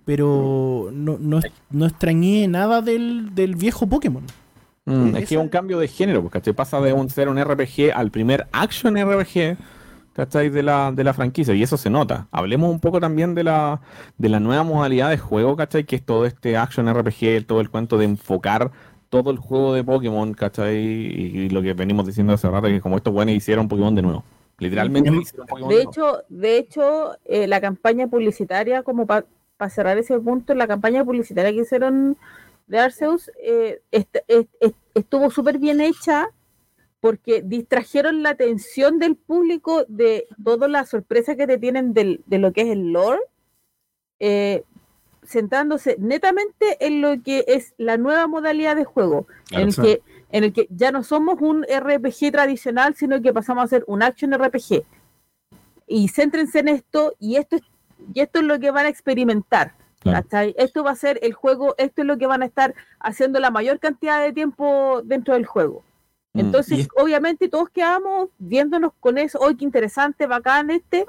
Pero no, no, no extrañé nada del, del viejo Pokémon. Mm, es que es un cambio de género, porque ¿cachai? pasa de un, ser un RPG al primer action RPG ¿cachai? De, la, de la franquicia, y eso se nota. Hablemos un poco también de la, de la nueva modalidad de juego, ¿cachai? que es todo este action RPG, todo el cuento de enfocar todo el juego de Pokémon, ¿cachai? Y, y lo que venimos diciendo hace rato, que como estos buenos hicieron Pokémon de nuevo. Literalmente hicieron Pokémon De de nuevo. hecho, de hecho eh, la campaña publicitaria, como para cerrar ese punto, la campaña publicitaria que hicieron de Arceus eh, est- est- est- estuvo súper bien hecha porque distrajeron la atención del público de toda la sorpresa que te tienen del- de lo que es el lore, eh, centrándose netamente en lo que es la nueva modalidad de juego, Claro, en, el que, en el que ya no somos un RPG tradicional, sino que pasamos a ser un action RPG. Y céntrense en esto, y esto es, y esto es lo que van a experimentar. Esto va a ser el juego, esto es lo que van a estar haciendo la mayor cantidad de tiempo dentro del juego. Mm. Entonces, obviamente, todos quedamos viéndonos con eso, hoy qué interesante, bacán este,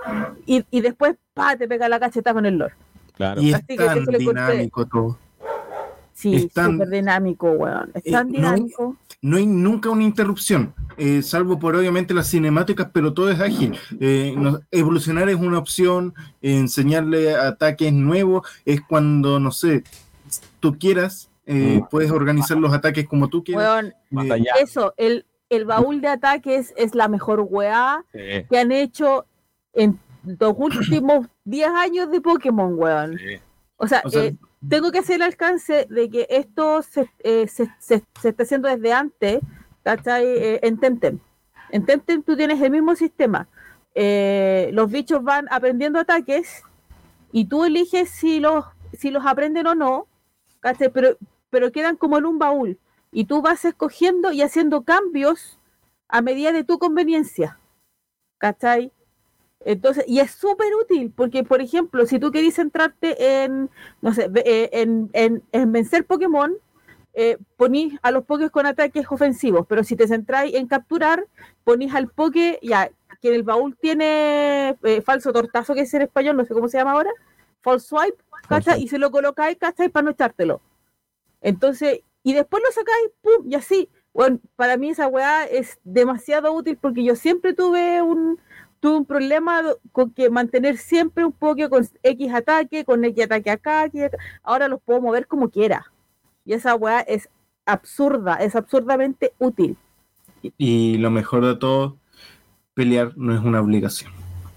y, y después, pa, te pega la cacheta con el lore. Claro. Y es que tan dinámico todo. Sí, Es tan- súper dinámico, weón. Es Eh, tan no- dinámico. No hay nunca una interrupción, eh, salvo por obviamente las cinemáticas, pero todo es ágil. Eh, no- evolucionar es una opción, eh, enseñarle ataques nuevos es cuando, no sé, tú quieras, eh, Mm. puedes organizar los ataques como tú quieras. Eh, eso, el, el baúl de ataques es la mejor weá Sí, que han hecho en los últimos 10 años de Pokémon, weón. sí. O sea, O sea, eh, tengo que hacer el alcance de que esto se, eh, se, se- se está haciendo desde antes, ¿cachai? Eh, en Temtem. En Temtem tú tienes el mismo sistema. Eh, los bichos van aprendiendo ataques y tú eliges si los, si los aprenden o no, ¿cachai? Pero, pero quedan como en un baúl. Y tú vas escogiendo y haciendo cambios a medida de tu conveniencia. ¿Cachai? Entonces, y es súper útil, porque, por ejemplo, si tú querés centrarte en, no sé, eh, en, en- en vencer Pokémon, eh, a los Pokés con ataques ofensivos, pero si te centráis en capturar, ponís al Poké, ya, que en el baúl tiene eh, falso tortazo, que es en español, no sé cómo se llama ahora, false swipe, Y se lo colocáis, ¿cachai? Para no echártelo. Entonces, y después lo sacáis, pum, y así. Bueno, para mí esa weá es demasiado útil porque yo siempre tuve un, tuve un problema con que mantener siempre un poco con X ataque, con X ataque acá, X acá. ahora los puedo mover como quiera. Y esa weá es absurda, es absurdamente útil. Y lo mejor de todo, pelear no es una obligación.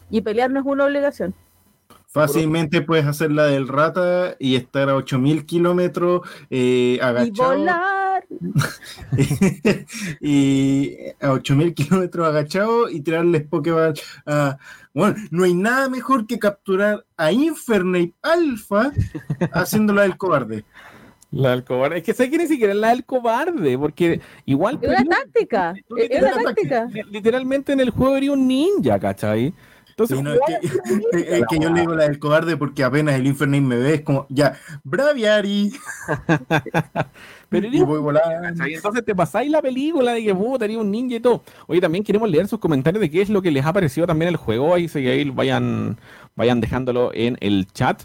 Y pelear no es una obligación. Fácilmente puedes hacer la del rata y estar a 8000 kilómetros eh, Y agachado. volar. y a 8000 kilómetros agachado y tirarles Pokéball a. Bueno, no hay nada mejor que capturar a Infernape Alpha haciéndola del cobarde. La del cobarde. Es que sé que ni siquiera es la del cobarde, porque igual. Es una táctica. Es una táctica. Literalmente en el juego eres un ninja, ¿cachai? Entonces, no, es, que, es que yo le digo la del cobarde porque apenas el Infernape me ve, es como, ya, Braviari, pero y voy volando. Entonces te pasáis la película de que puta, eres un ninja y todo. Oye, también queremos leer sus comentarios de qué es lo que les ha parecido también el juego. Ahí, si ahí vayan, vayan dejándolo en el chat.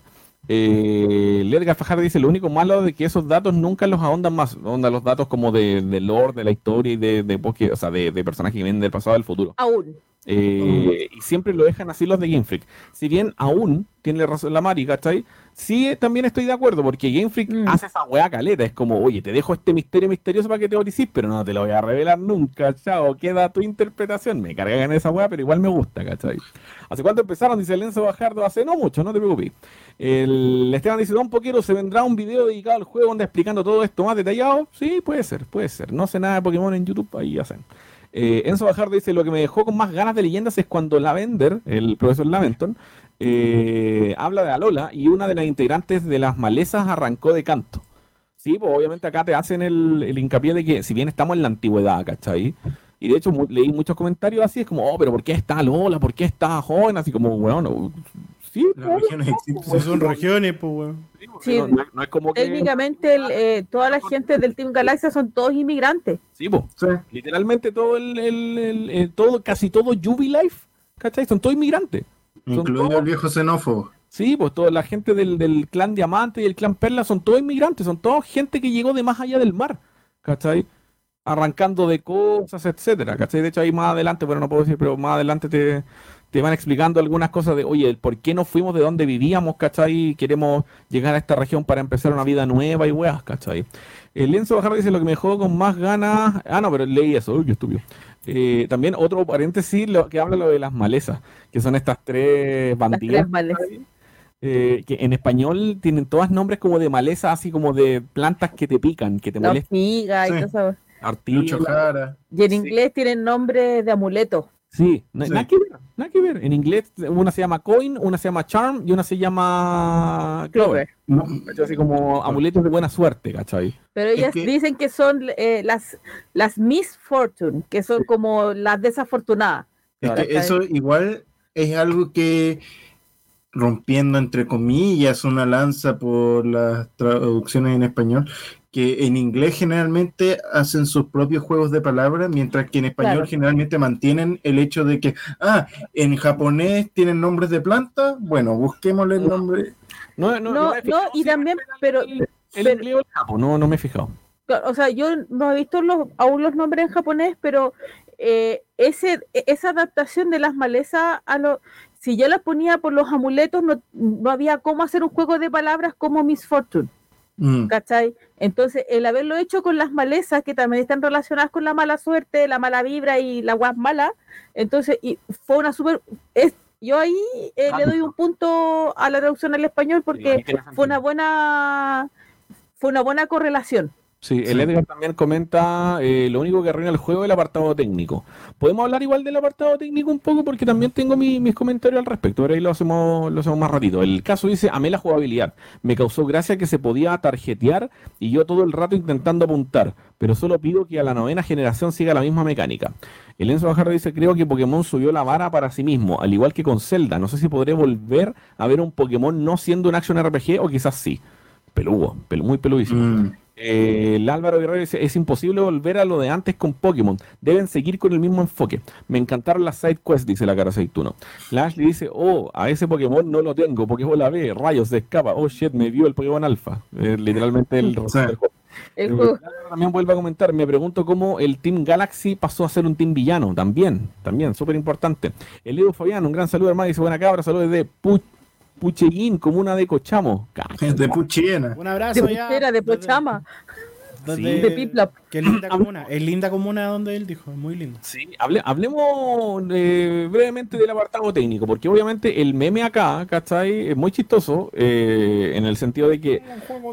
Eh, Ledgar Fajardo dice: Lo único malo de que esos datos nunca los ahondan más. Ahondan los datos como de, de lore, de la historia y de, de, poke- o sea, de, de personajes que vienen del pasado al futuro. Aún. Eh, y siempre lo dejan así los de Game Freak. Si bien aún tiene razón la Mari, ¿cachai? Sí, eh, también estoy de acuerdo, porque Game Freak Mm. hace esa weá caleta. Es como, oye, te dejo este misterio misterioso para que te orices, pero no te lo voy a revelar nunca, chao. Queda tu interpretación. Me cargan esa weá, pero igual me gusta, ¿cachai? ¿Hace cuánto empezaron? Dice Lenzo Bajardo. Hace no mucho, no te preocupes. El Esteban dice, Don Poquero, ¿se vendrá un video dedicado al juego donde explicando todo esto más detallado? Sí, puede ser, puede ser. No sé nada de Pokémon en YouTube, ahí hacen. Eh, Enzo Bajardo dice, lo que me dejó con más ganas de leyendas es cuando Lavender, el profesor Laventon, eh, habla de Alola y una de las integrantes de las malezas arrancó de canto. Sí, pues obviamente acá te hacen el, el hincapié de que si bien estamos en la antigüedad, ¿cachai? Y de hecho leí muchos comentarios así, es como, oh, pero ¿por qué está Alola? ¿Por qué está joven? Así como, bueno, sí, Las regiones existen. Si son regiones, pues, weón. Sí. no, no es- no es como que... Técnicamente, el, eh, toda la gente del Team Galaxia son todos inmigrantes. Sí, pues. Sí. Literalmente todo el, el- el- el- todo, casi todo Jubilife, ¿cachai? Son todos inmigrantes. Incluido el viejo xenófobo. Sí, pues toda la gente del, del clan Diamante y el clan Perla son todos inmigrantes, son todos gente que llegó de más allá del mar, ¿cachai? Arrancando de cosas, etcétera, ¿cachai? De hecho, ahí más adelante, bueno, no puedo decir, pero más adelante te, te van explicando algunas cosas de, oye, el por qué nos fuimos de donde vivíamos, ¿cachai? Queremos llegar a esta región para empezar una vida nueva y weas, ¿cachai? El Lienzo Bajar dice lo que me dejó con más ganas. Ah, no, pero leí eso, uy, qué estúpido. Eh, también otro paréntesis lo, que habla lo de las malezas, que son estas tres bandidas. eh, que en español tienen todas nombres como de maleza, así como de plantas que te pican, que te molestan. y Sí. todo eso. Y en Sí. inglés tienen nombre de amuleto. Sí, no- Sí. nada que ver, nada que ver. En inglés una se llama coin, una se llama charm y una se llama clover. No. Así como amuletos de buena suerte, ¿cachai? Pero Es ellas que- dicen que son eh, las, las misfortune, que son como las desafortunadas. Es que ¿cachai? eso igual es algo que, rompiendo entre comillas una lanza por las traducciones en español, que en inglés generalmente hacen sus propios juegos de palabras, mientras que en español Claro. generalmente mantienen el hecho de que, ah, en japonés tienen nombres de planta, bueno, busquémosle el nombre. No, no, No, fijado y también, pero, el, el pero- inglés o el japo, no, no me he fijado. o sea, yo no he visto los, aún los nombres en japonés, pero eh, ese, esa adaptación de las malezas a lo, si yo las ponía por los amuletos, no, no había cómo hacer un juego de palabras como Miss Fortune. Mm, ¿Cachai? Entonces, el haberlo hecho con las malezas, que también están relacionadas con la mala suerte, la mala vibra y la guas mala, entonces, y fue una súper... es- Yo ahí eh, le doy un punto a la traducción al español porque fue una buena fue una buena correlación. Sí, el. Edgar también comenta, eh, lo único que arruina el juego es el apartado técnico. ¿Podemos hablar igual del apartado técnico un poco? Porque también tengo mi- mis comentarios al respecto, ahora ahí lo hacemos, lo hacemos más ratito. El caso dice, amé la jugabilidad, me causó gracia que se podía tarjetear y yo todo el rato intentando apuntar, pero solo pido que a la novena generación siga la misma mecánica. El Enzo Bajardo dice, creo que Pokémon subió la vara para sí mismo, al igual que con Zelda. No sé si podré volver a ver un Pokémon no siendo un action RPG o quizás sí. Peludo, pelu- muy peludísimo. mm. Eh, el Álvaro Guerrero dice, es imposible volver a lo de antes con Pokémon. Deben seguir con el mismo enfoque. Me encantaron las side quests, dice la cara aceituno. La Ashley dice, oh, a ese Pokémon no lo tengo. Pokémon la B, rayos, se escapa. Oh shit, me vio el Pokémon Alpha. Eh, literalmente el Sí. El Eh, juego. También vuelve a comentar, me pregunto cómo el Team Galaxy pasó a ser un Team Villano, también, también, súper importante. El Edu Fabián, un gran saludo hermano, dice buena cabra, saludos desde Pu Pucheguín, comuna de Cochamo. De Puchiena. Un De abrazo ya. Puchera, de Pochama, desde- de Piplap. Qué linda comuna. Es linda comuna donde él dijo, es muy linda. Sí, hable- hablemos eh, brevemente del apartado técnico, porque obviamente el meme acá, ¿cachai? Es muy chistoso, eh, en el sentido de que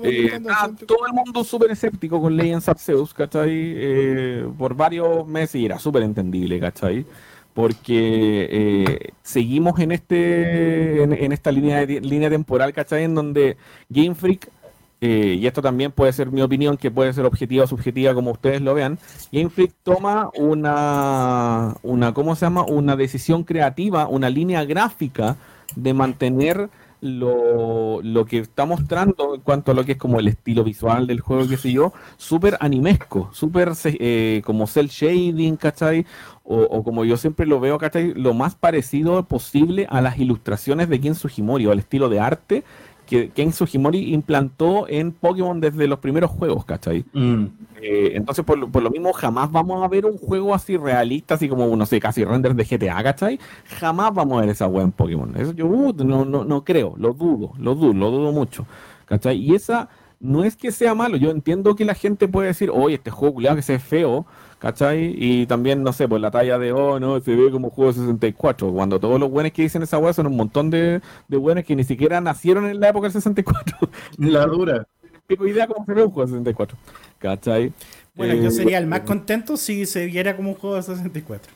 eh, está todo el mundo súper escéptico con Legends Arceus, ¿cachai? Eh, por varios meses y era súper entendible, ¿cachai? Porque eh, seguimos en este en, esta línea, de- línea temporal, ¿cachai? En donde Game Freak, eh, y esto también puede ser mi opinión, que puede ser objetiva o subjetiva, como ustedes lo vean, Game Freak toma una, una, ¿cómo se llama? Una decisión creativa, una línea gráfica de mantener lo, lo que está mostrando en cuanto a lo que es como el estilo visual del juego, qué sé yo, súper animesco, súper eh, como cel shading, ¿cachai? O, como yo siempre lo veo, ¿cachai? Lo más parecido posible a las ilustraciones de Ken Sugimori o al estilo de arte que Ken Sugimori implantó en Pokémon desde los primeros juegos, ¿cachai? Mm. Eh, entonces, por, lo- por lo mismo, jamás vamos a ver un juego así realista, así como, no sé, casi render de GTA, ¿cachai? Jamás vamos a ver esa wea en Pokémon. Eso yo uh, no, no, no creo, lo dudo, lo dudo, lo dudo mucho, ¿cachai? Y esa no es que sea malo, yo entiendo que la gente puede decir, oye, este juego culiado que se ve feo, ¿cachai? Y también, no sé, pues la talla de, oh, no, se ve como juego de 64, cuando todos los buenos que dicen esa wea son un montón de, de buenos que ni siquiera nacieron en la época del 64. La dura. Pico idea cómo se ve un juego de 64, ¿cachai? Bueno, Eh, yo sería el más contento si se viera como un juego de 64.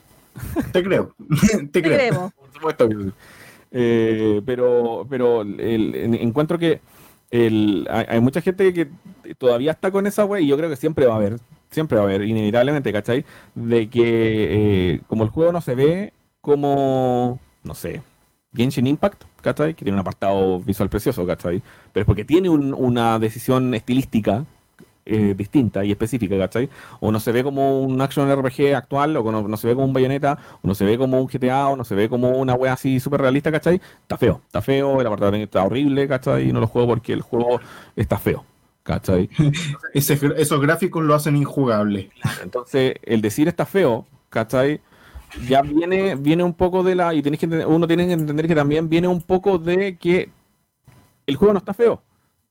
Te creo. Te Te creo. creemos. Por supuesto que sí. Eh, pero pero el- encuentro que el, hay, hay mucha gente que todavía está con esa wea y yo creo que siempre va a haber, siempre va a haber, inevitablemente, ¿cachai? De que eh, como el juego no se ve como, no sé, Genshin Impact, ¿cachai? Que tiene un apartado visual precioso, ¿cachai? Pero es porque tiene un- una decisión estilística eh, distinta y específica, ¿cachai? O no se ve como un action RPG actual, o no, no se ve como un Bayonetta, o no se ve como un GTA, o no se ve como una wea así súper realista, ¿cachai? Está feo, está feo, el apartado está horrible, ¿cachai? Y no lo juego porque el juego está feo, ¿cachai? Ese- esos gráficos lo hacen injugable. Entonces, el decir está feo, ¿cachai? Ya viene, viene un poco de la. Y tenés que uno tiene que entender que también viene un poco de que el juego no está feo.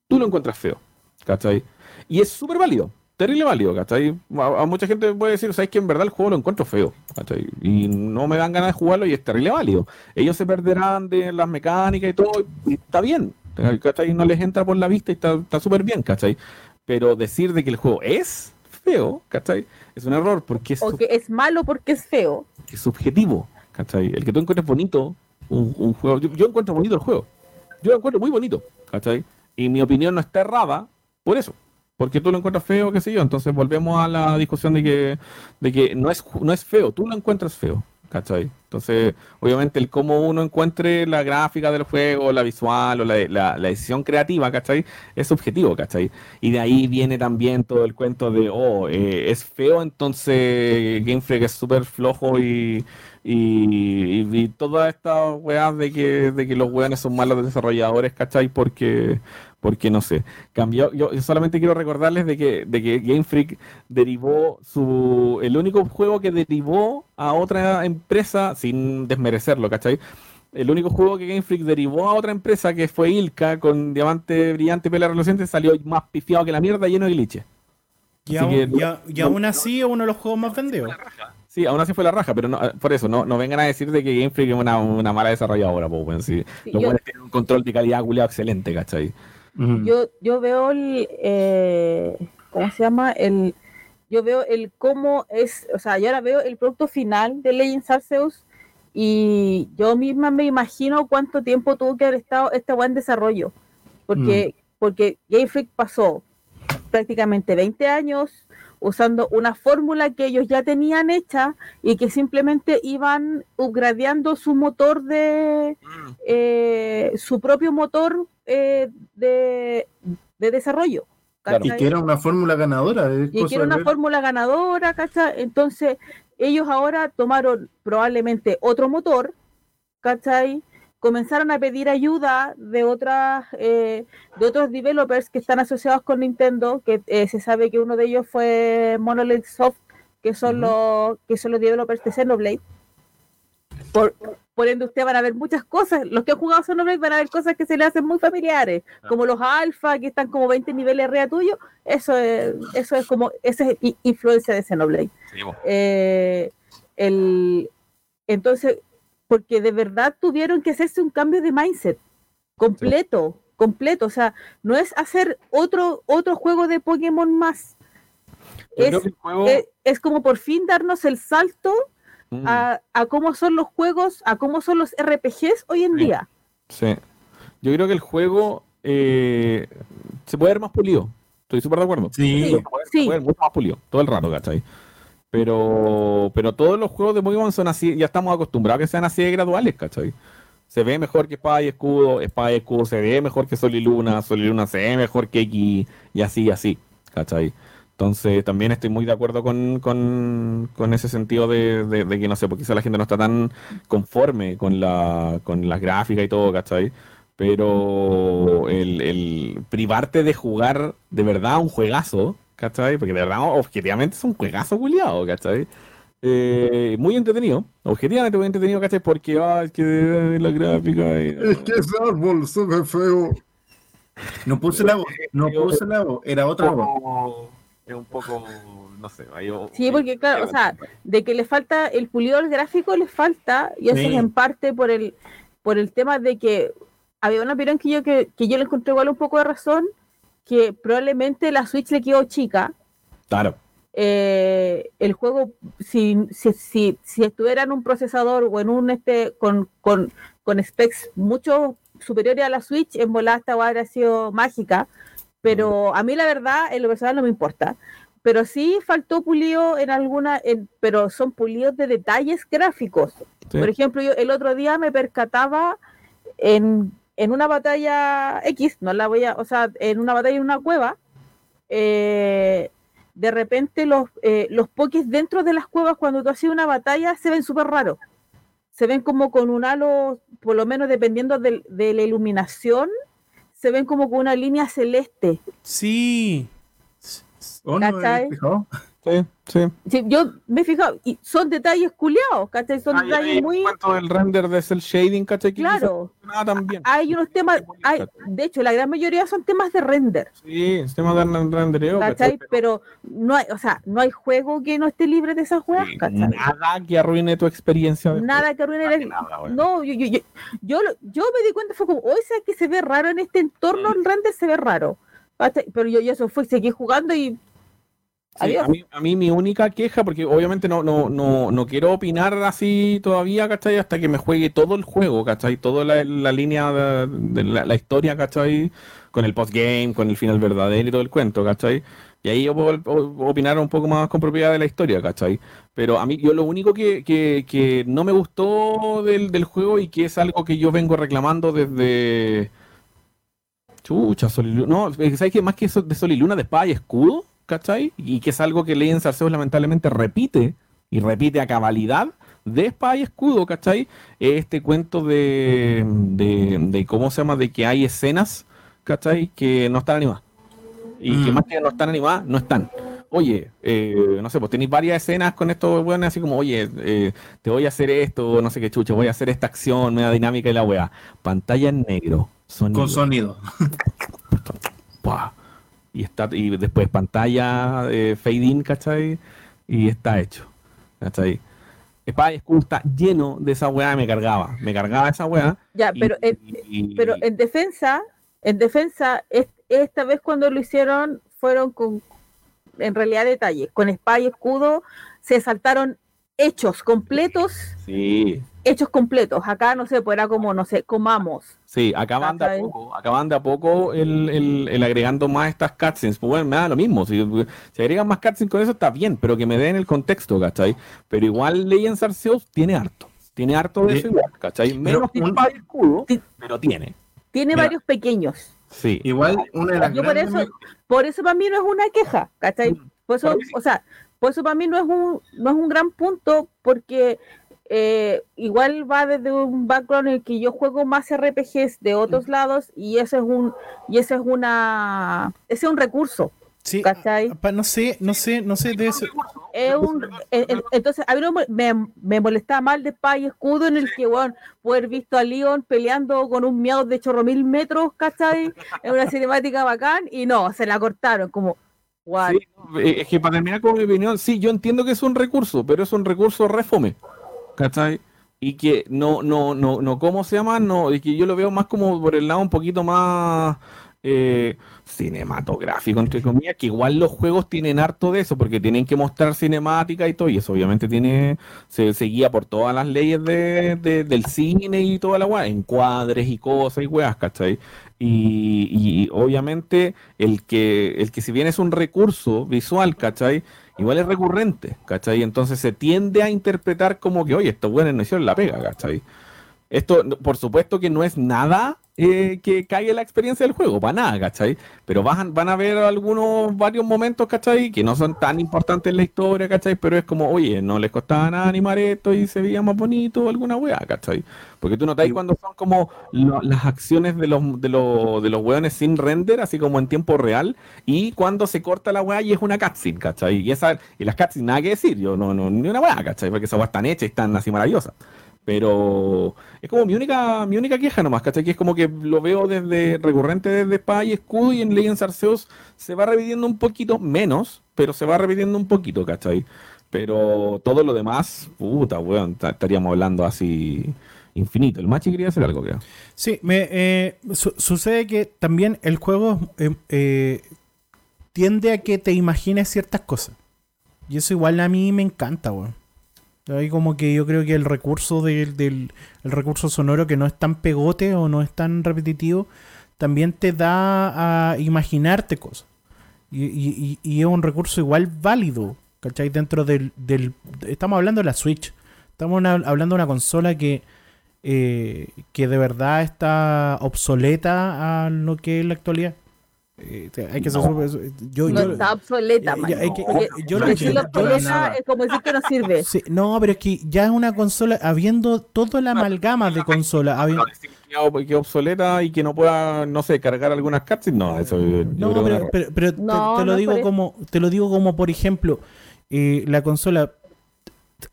Tú lo encuentras feo, ¿cachai? Y es súper válido, terrible válido, ¿cachai? A, a mucha gente puede decir, ¿sabes que en verdad el juego lo encuentro feo, ¿cachai? Y no me dan ganas de jugarlo y es terrible válido. Ellos se perderán de las mecánicas y todo, y está bien, ¿cachai? No les entra por la vista y está está súper bien, ¿cachai? Pero decir de que el juego es feo, ¿cachai? Es un error porque es, O que es malo porque es feo. es subjetivo, ¿cachai? El que tú encuentres bonito un, un juego. Yo, yo encuentro bonito el juego. Yo lo encuentro muy bonito, ¿cachai? Y mi opinión no está errada por eso. Porque tú lo encuentras feo, qué sé yo. Entonces volvemos a la discusión de que, de que no, es, no es feo, tú lo encuentras feo, ¿cachai? Entonces, obviamente, el cómo uno encuentre la gráfica del juego, la visual o la, decisión creativa, ¿cachai? Es subjetivo, ¿cachai? Y de ahí viene también todo el cuento de, oh, eh, es feo, entonces Game Freak es súper flojo y, y, y, y todas estas weas de que, de que los weones son malos desarrolladores, ¿cachai? Porque, porque no sé. Cambió, yo, yo solamente quiero recordarles de que, de que Game Freak derivó su. El único juego que derivó a otra empresa, sin desmerecerlo, ¿cachai? El único juego que Game Freak derivó a otra empresa, que fue Ilka, con diamante brillante y pela reluciente, salió más pifiado que la mierda, lleno de glitches. Y, aún, que- y a- y aún así es uno de los juegos más vendidos. Sí, aún así fue la raja, pero no, por eso, no, no vengan a decir de que Game Freak es una, una mala desarrolladora, pues, bueno, sí. Sí, Los yo- buenos tienen un control de calidad culiado excelente, ¿cachai? Ujú. Yo, yo veo el, eh, ¿cómo se llama? El, yo veo el cómo es, o sea, yo ahora veo el producto final de Legends Arceus y yo misma me imagino cuánto tiempo tuvo que haber estado este buen desarrollo. Porque, porque Game Freak pasó prácticamente 20 años usando una fórmula que ellos ya tenían hecha y que simplemente iban upgradeando su motor de eh, su propio motor eh, de, de desarrollo. Claro. Y que era una fórmula ganadora. es y cosa que era una ver. fórmula ganadora, ¿cachai? Entonces, ellos ahora tomaron probablemente otro motor, ¿cachai? Comenzaron a pedir ayuda de otras eh, de otros developers que están asociados con Nintendo, que eh, se sabe que uno de ellos fue Monolith Soft, que son los que son los developers de Xenoblade. Por, por ende, ustedes van a ver muchas cosas. Los que han jugado Xenoblade van a ver cosas que se les hacen muy familiares, como los alfa, que están como 20 niveles arriba tuyo. Eso es, eso es como, esa es influencia de Xenoblade. Sí. Eh, el, entonces, porque de verdad tuvieron que hacerse un cambio de mindset completo, completo. O sea, no es hacer otro, otro juego de Pokémon más. Es, juego. es, es como por fin darnos el salto Mm, a, a cómo son los juegos, a cómo son los RPGs hoy en Sí. día. sí. Yo creo que el juego eh, se puede ver más pulido. Estoy súper de acuerdo. Sí. Se puede, se Sí. puede ver mucho más pulido, todo el rato, ¿cachai? Pero, pero todos los juegos de Pokémon son así, ya estamos acostumbrados a que sean así de graduales, ¿cachai? Se ve mejor que Espada y Escudo, Espada y Escudo se ve mejor que Sol y Luna, Sol y Luna se ve mejor que X, y así, y así, ¿cachai? Entonces también estoy muy de acuerdo con, con, con ese sentido de, de- que no sé, porque quizá la gente no está tan conforme con la con las gráficas y todo, ¿cachai? Pero el, el privarte de jugar de verdad un juegazo, ¿cachai? Porque de verdad, objetivamente es un juegazo culiado, ¿cachai? Eh, muy entretenido, objetivamente muy entretenido, ¿cachai? Porque, ah, es que la gráfica... y- que ese árbol se ve feo. No puse la voz, no puse la voz, era otra voz. es un poco, no sé, ahí- Sí, porque claro, o sea, de que le falta el pulido al gráfico, le falta, y eso Sí. es en parte por el, por el tema de que había una opinión que yo, que, que yo le encontré igual un poco de razón, que probablemente la Switch le quedó chica. Claro, eh, el juego, si, si, si, si estuviera en un procesador o en un este con, con, con specs mucho superiores a la Switch, en volada esta habría sido mágica. Pero a mí la verdad, en lo personal no me importa. Pero sí faltó pulido en alguna, en- pero son pulidos de detalles gráficos. sí. Por ejemplo, yo el otro día me percataba en, en una batalla X, no la voy a, o sea, en una batalla en una cueva, eh, de repente los, eh, los pokés dentro de las cuevas cuando tú haces una batalla se ven súper raros. Se ven como con un halo, por lo menos dependiendo de, la iluminación, se ven como con una línea celeste. Sí. ¿Oh, no ¿Cachai? sí, sí. Sí, yo me he fijado, y son detalles culiados, ¿cachai? Son detalles muy... cuento del render de cel shading, ¿cachai? Que Claro. tan bien. Hay unos temas, hay, de hecho, la gran mayoría son temas de render. Sí, sistema de rendereo, ¿cachai? Pero no hay, o sea, no hay juego que no esté libre de esas juegas, Sí, ¿cachai? Nada que arruine tu experiencia. Nada que arruine el... Nada. No, yo, yo, yo, yo, yo me di cuenta, fue como, hoy sea que se ve raro en este entorno, el render se ve raro. ¿cachai? Pero yo, yo eso fue, seguí jugando y... Sí, a, mí, a mí mi única queja, porque obviamente no, no, no, no quiero opinar así todavía, ¿cachai? Hasta que me juegue todo el juego, ¿cachai? Toda la, la línea de, de la, la historia, ¿cachai? Con el postgame, con el final verdadero y todo el cuento, ¿cachai? Y ahí yo puedo opinar un poco más con propiedad de la historia, ¿cachai? Pero a mí, yo lo único que, que, que no me gustó del, del juego y que es algo que yo vengo reclamando desde... Chucha, Sol y Luna. No, ¿sabes qué? Más que eso de Sol y Luna, de espada y escudo, ¿cachai? Y que es algo que Legends Arceus lamentablemente repite, y repite a cabalidad, de espada y escudo, ¿cachai? Este cuento de, de, de ¿cómo se llama? De que hay escenas, ¿cachai? Que no están animadas. Y que Mm. más que no están animadas, no están. Oye, eh, no sé, pues tenéis varias escenas con estos weones así como, oye, eh, te voy a hacer esto, no sé qué chucho, voy a hacer esta acción, media dinámica y la weá. Pantalla en negro, sonido. Con sonido. ¡pua! Y está, y después pantalla eh, fade in, ¿cachai? Y está hecho. ¿Cachai? Espada y escudo está lleno de esa weá, me cargaba. Me cargaba esa weá. Ya, y- pero, en, y- pero en defensa, en defensa, es- esta vez cuando lo hicieron, fueron con, en realidad, detalles. Con espada y escudo se saltaron hechos completos, Sí, hechos completos. Acá, no sé, pues era como, no sé, comamos. sí, acaban de a poco, acaban de a poco el, el- el agregando más estas cutscenes. Pues bueno, me da lo mismo. Si, si agregan más cutscenes con eso está bien, pero que me den el contexto, ¿cachai? Pero igual Legends Arceus tiene harto. Tiene harto de Sí. eso igual, ¿cachai? Menos espada y escudo, Sí. pero tiene. Tiene Mira. varios pequeños. Sí. Igual una de las Yo por eso, por eso para mí no es una queja, ¿cachai? Por eso, para mí sí. o sea, por eso para mí no es un, no es un gran punto, porque eh, igual va desde un background en el que yo juego más RPGs de otros lados y eso es un y eso es una ese es un recurso Sí, ¿Cachai? ah, no sé, no sé, no sé de eso. es un eh, eh, entonces a mí no me, me, molestaba mal de espada y escudo en el que bueno poder visto a Leon peleando con un miau de chorro mil metros ¿cachai? en una cinemática bacán y no se la cortaron como? Sí, eh, es que para terminar con mi opinión, sí, yo entiendo que es un recurso, pero es un recurso refome, ¿cachai? Y que no, no, no, no, ¿cómo se llama? No, y que yo lo veo más como por el lado un poquito más eh, cinematográfico, entre comillas, que igual los juegos tienen harto de eso, porque tienen que mostrar cinemática y todo, y eso obviamente tiene, se, se guía por todas las leyes de, de- del cine y toda la weá, encuadres y cosas y weas, ¿cachai? Y, y obviamente el que, el que si bien es un recurso visual, ¿cachai? Igual es recurrente, ¿cachai? Entonces se tiende a interpretar como que, oye, estos buenos no hicieron la pega, ¿cachai? Esto, por supuesto que no es nada eh, que caiga la experiencia del juego, para nada, ¿cachai? Pero van, van a haber algunos, varios momentos, ¿cachai? Que no son tan importantes en la historia, ¿cachai? Pero es como, oye, no les costaba nada animar esto y se veía más bonito alguna weá, ¿cachai? Porque tú notáis cuando son como lo- las acciones de los, de, los, de los weones sin render, así como en tiempo real, y cuando se corta la weá y es una cutscene, ¿cachai? Y, esa, y las cutscenes, nada que decir, yo no, no, ni una weá, ¿cachai? Porque esas weas están hechas y están así maravillosas. Pero es como mi única, mi única queja nomás, ¿cachai? Que es como que lo veo desde recurrente desde espada y escudo y en Legends Arceus se va repitiendo un poquito menos, pero se va repitiendo un poquito, ¿cachai? Pero todo lo demás, puta, weón, ta- estaríamos hablando así infinito. El Machi quería hacer algo, creo. Sí, me, eh, su- sucede que también el juego eh, eh, tiende a que te imagines ciertas cosas. Y eso igual a mí me encanta, weón. Ahí como que yo creo que el recurso del, del- el recurso sonoro que no es tan pegote o no es tan repetitivo, también te da a imaginarte cosas. Y, y- es un recurso igual válido, ¿cachai? Dentro del, del- Estamos hablando de la Switch. Estamos hablando de una consola que, eh, que de verdad está obsoleta a lo que es la actualidad. Eh, hay que ser No. súper- yo, no yo- está obsoleta man. hay que- yo decirlo obsoleta es como decir que no sirve Sí, no, pero es que ya es una consola, habiendo toda la amalgama de consola, habi- No decir que ob- que obsoleta y que no pueda, no sé, cargar algunas cutscenes, no, eso yo, yo No, creo pero, no. pero- pero te- No, te, lo no digo como, te lo digo como por ejemplo, eh, la consola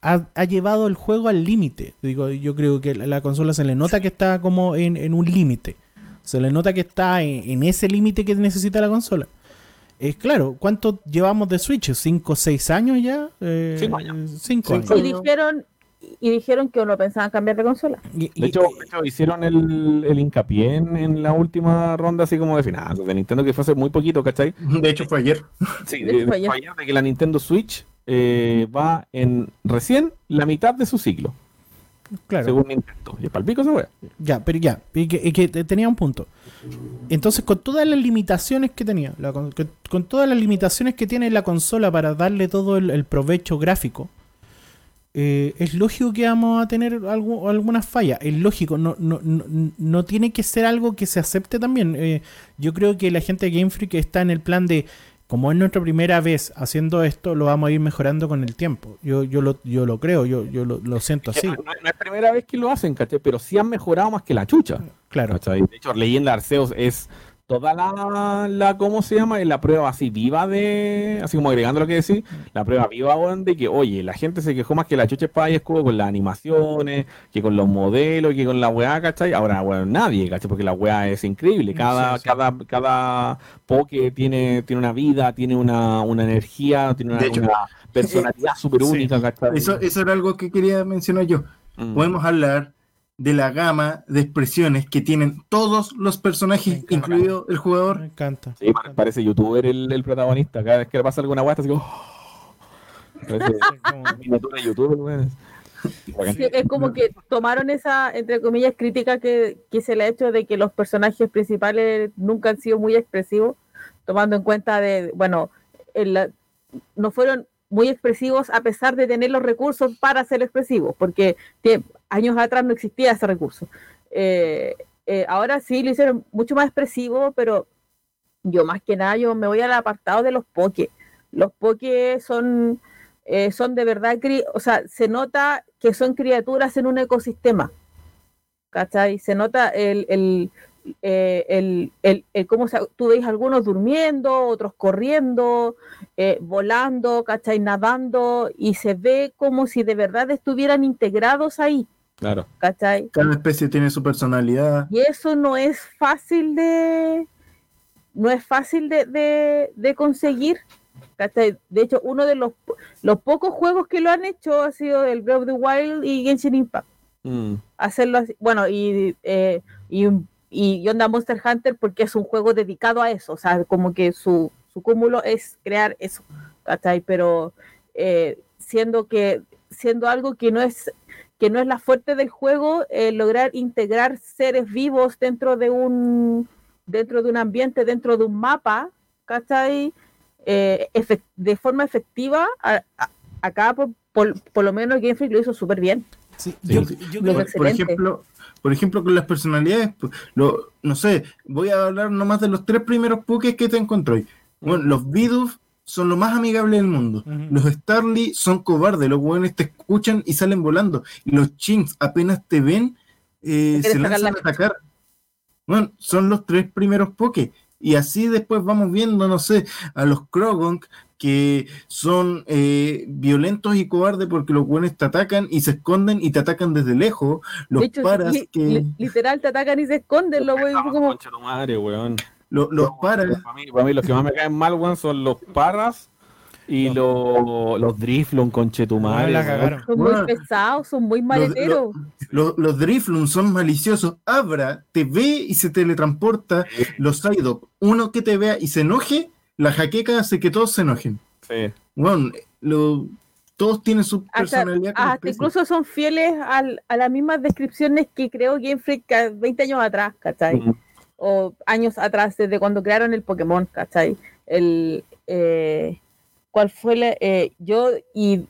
ha, ha llevado el juego al límite. Digo, yo creo que la, la consola se le nota que está como en, en un límite. Se le nota que está en, en ese límite que necesita la consola. Es claro, ¿cuánto llevamos de Switch? ¿Cinco o seis años ya? Eh, Cinco años. Cinco años. y dijeron y dijeron que no pensaban cambiar de consola Y- y- De hecho, de hecho, hicieron el, el hincapié en, en la última ronda así como de finanzas de Nintendo que fue hace muy poquito, ¿cachai? De hecho, fue ayer. Sí, De de, hecho, fue ayer. de que la Nintendo Switch eh, va en recién la mitad de su ciclo, claro. según Nintendo. Y palpico esa wea. Ya, pero ya, y que, y que te- tenía un punto. Entonces, con todas las limitaciones que tenía, la con, todas las limitaciones que tiene la consola para darle todo el, el provecho gráfico, eh, es lógico que vamos a tener algo, algunas fallas. Es lógico, no, no, no, no tiene que ser algo que se acepte también. Eh, yo creo que la gente de Game Freak está en el plan de, como es nuestra primera vez haciendo esto, lo vamos a ir mejorando con el tiempo. Yo, yo, lo, yo lo creo, yo, yo lo, lo siento así. No, no es primera vez que lo hacen, ¿cachai? Pero sí han mejorado más que la chucha. Claro. ¿cachai? De hecho, Leyenda Arceus es toda la, la, ¿cómo se llama? La prueba así viva de, así como agregando lo que decís, la prueba viva de que, oye, la gente se quejó más que la chucha espada y escudo con las animaciones, que con los modelos, que con la weá, ¿cachai? Ahora, bueno, nadie, ¿cachai? Porque la weá es increíble, cada, Sí, sí. cada, cada poke tiene, tiene una vida, tiene una, una energía, tiene una, hecho, una personalidad súper sí. única, ¿cachai? Eso, eso era algo que quería mencionar yo. Mm. Podemos hablar de la gama de expresiones que tienen todos los Me personajes, encanta. incluido el Me jugador. encanta. Sí, pare- parece youtuber el, el protagonista. Cada vez que le pasa alguna guasta, así como. Parece miniatura de youtuber, weón. Bacán. Sí, es como que tomaron esa, entre comillas, crítica que, que se le ha hecho de que los personajes principales nunca han sido muy expresivos, tomando en cuenta de, bueno, el- no fueron muy expresivos a pesar de tener los recursos para ser expresivos, porque años atrás no existía ese recurso. Eh, eh, ahora sí lo hicieron mucho más expresivo, pero yo más que nada yo me voy al apartado de los poke. Los poke son eh, son de verdad, o sea, se nota que son criaturas en un ecosistema. ¿Cachai? Se nota el, el, el, el- el cómo se, tú veis algunos durmiendo, otros corriendo, volando, ¿cachai? Nadando, y se ve como si de verdad estuvieran integrados ahí, Claro. ¿cachai? Cada especie tiene su personalidad. Y eso no es fácil de. No es fácil de, de, de conseguir. ¿cachai? De hecho, uno de los, los pocos juegos que lo han hecho ha sido el Breath of the Wild y Genshin Impact. Mm. Hacerlo así. Bueno, y, eh, y, y Onda Monster Hunter porque es un juego dedicado a eso. O sea, como que su, su cúmulo es crear eso. ¿cachai? Pero eh, siendo que siendo algo que no es que no es la fuerte del juego, eh, lograr integrar seres vivos dentro de un dentro de un ambiente, dentro de un mapa, ¿cachai? Eh, de forma efectiva, a- a- acá por, por, por lo menos Game Freak lo hizo súper bien. Sí, Sí. yo, Lo yo creo- Por, ejemplo, por ejemplo, con las personalidades, lo, no sé, voy a hablar nomás de los tres primeros pokés que te encontré. Bueno, los Bidoof son lo más amigable del mundo. Los Starly son cobardes, los hueones te escuchan y salen volando. Y los Chinks apenas te ven, eh, se lanzan a atacar. Bueno, son los tres primeros pokés. Y así después vamos viendo, no sé, a los Krogonk que son eh, violentos y cobardes porque los buenos te atacan y se esconden y te atacan desde lejos. Los de hecho, paras li- que li- literal te atacan y se esconden, lo voy Vamos, como concha tu madre, weón. Lo- los paras Para mí, para mí los que más me caen mal, weón, son los parras y los, los driflon, conche tu no madre. la son muy pesados, son muy maleteros. Los, los Driflun son maliciosos. Abra, te ve y se teletransporta. Los Psyduck, uno que te vea y se enoje, la jaqueca hace que todos se enojen. Sí. Bueno, lo- todos tienen su hasta, personalidad. hasta incluso son fieles al- a las mismas descripciones que creó Game Freak ca- 20 años atrás, ¿cachai? Mm. O años atrás, desde cuando crearon el Pokémon, ¿cachai? El, eh, ¿Cuál fue la, eh, yo y,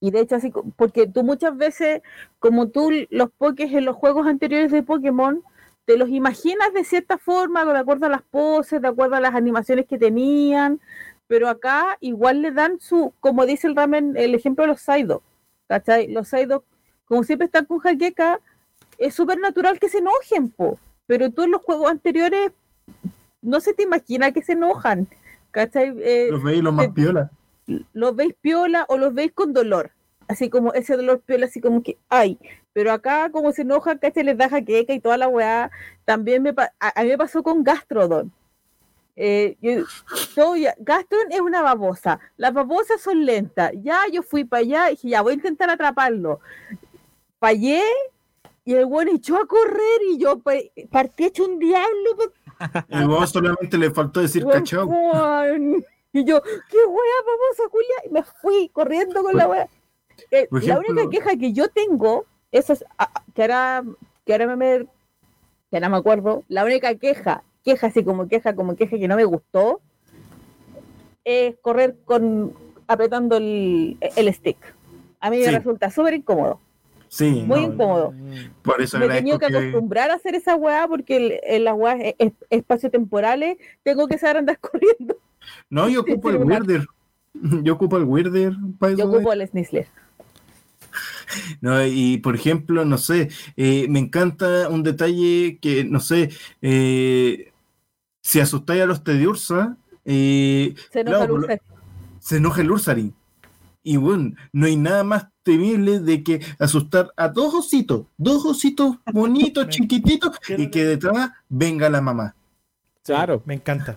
y de hecho así, porque tú muchas veces, como tú los Pokés en los juegos anteriores de Pokémon, te los imaginas de cierta forma, de acuerdo a las poses, de acuerdo a las animaciones que tenían, pero acá igual le dan su, como dice el ramen, el ejemplo de los Psyduck, ¿cachai? Los Psyduck, como siempre están con Jaqueca, es súper natural que se enojen, po. Pero tú en los juegos anteriores no se te imagina que se enojan, ¿cachai? Eh, Los veis los más te- piola. los veis piola o los veis con dolor. Así como ese dolor piola, así como que, ay, pero acá como se enoja, ¿cachai? Les da jaqueca y toda la weá. También me, a, a mí me pasó con Gastrodon. Eh, yo- yo ya- Gastrodon es una babosa. Las babosas son lentas. Ya yo fui para allá y dije, ya voy a intentar atraparlo. Fallé y el weón echó a correr y yo pa- partí hecho un diablo. Y vos solamente le faltó decir Weón, cachao. weón. Y yo, qué wea, vamos a Julia. Y me fui corriendo con la wea. Eh, la única queja que yo tengo, eso es, ah, que ahora, que ahora me, que ahora me acuerdo, la única queja, queja así como queja, como queja que no me gustó, es correr con apretando el, el stick. A mí Sí. me resulta súper incómodo. Sí, Muy no, incómodo. por eso Me he tenido que que... acostumbrar a hacer esa weá porque el- en las weas e- e- espacio-temporales tengo que saber andar corriendo. No, yo ocupo el celular. Weirder. Yo ocupo el Weirder. pa' Yo ocupo el Snizzler. No, y por ejemplo, no sé, eh, me encanta un detalle que, no sé, eh, si asustáis a los Tediursa, eh, Se enoja claro, el por lo- Ursa. se enoja el Ursaring. Y bueno, no hay nada más temible de que asustar a dos ositos, dos ositos bonitos, chiquititos, y que detrás venga la mamá. Claro. Me encanta.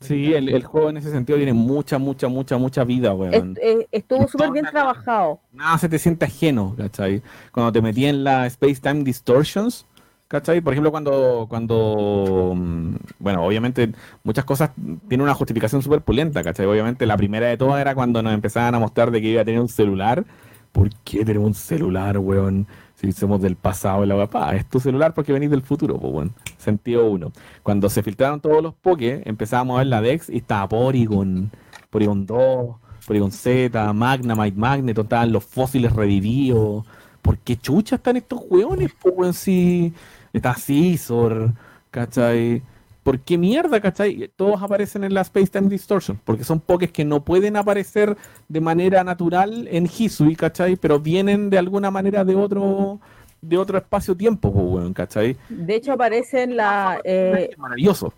Sí, el, el juego en ese sentido tiene mucha, mucha, mucha, mucha vida, weón. Est- eh, estuvo súper bien trabajado. Nada se te siente ajeno, ¿cachai? Cuando te metí en la Space Time Distortions, ¿cachai? Por ejemplo, cuando, cuando, mm, bueno, obviamente muchas cosas tienen una justificación súper pulenta, ¿cachai? Obviamente la primera de todas era cuando nos empezaban a mostrar de que iba a tener un celular. ¿Por qué tenemos un celular, weón? Si somos del pasado la papá, es tu celular porque venís del futuro, pues, weón. Sentido uno. Cuando se filtraron todos los Poké, empezábamos a ver la Dex y estaba Porygon, Porygon 2, Porygon Z, Magnemite, Magneton, estaban los fósiles revividos. ¿Por qué chucha están estos weones, pues, weón? Si está Scizor, ¿cachai? ¿Por qué mierda, cachai? Todos aparecen en la Space Time Distortion, porque son pokés que no pueden aparecer de manera natural en Hisui, ¿cachai? Pero vienen de alguna manera de otro de otro espacio-tiempo, ¿cachai? De hecho, aparecen la, eh, Maravilloso.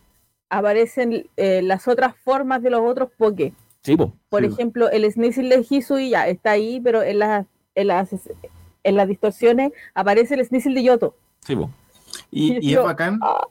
aparecen eh, las otras formas de los otros Poké. Sí, po. Por Sí. ejemplo, el Sneasel de Hisui ya está ahí, pero en las, en las, en las distorsiones aparece el Sneasel de Yoto. Sí, po. Y, y es Yo- bacán Ah,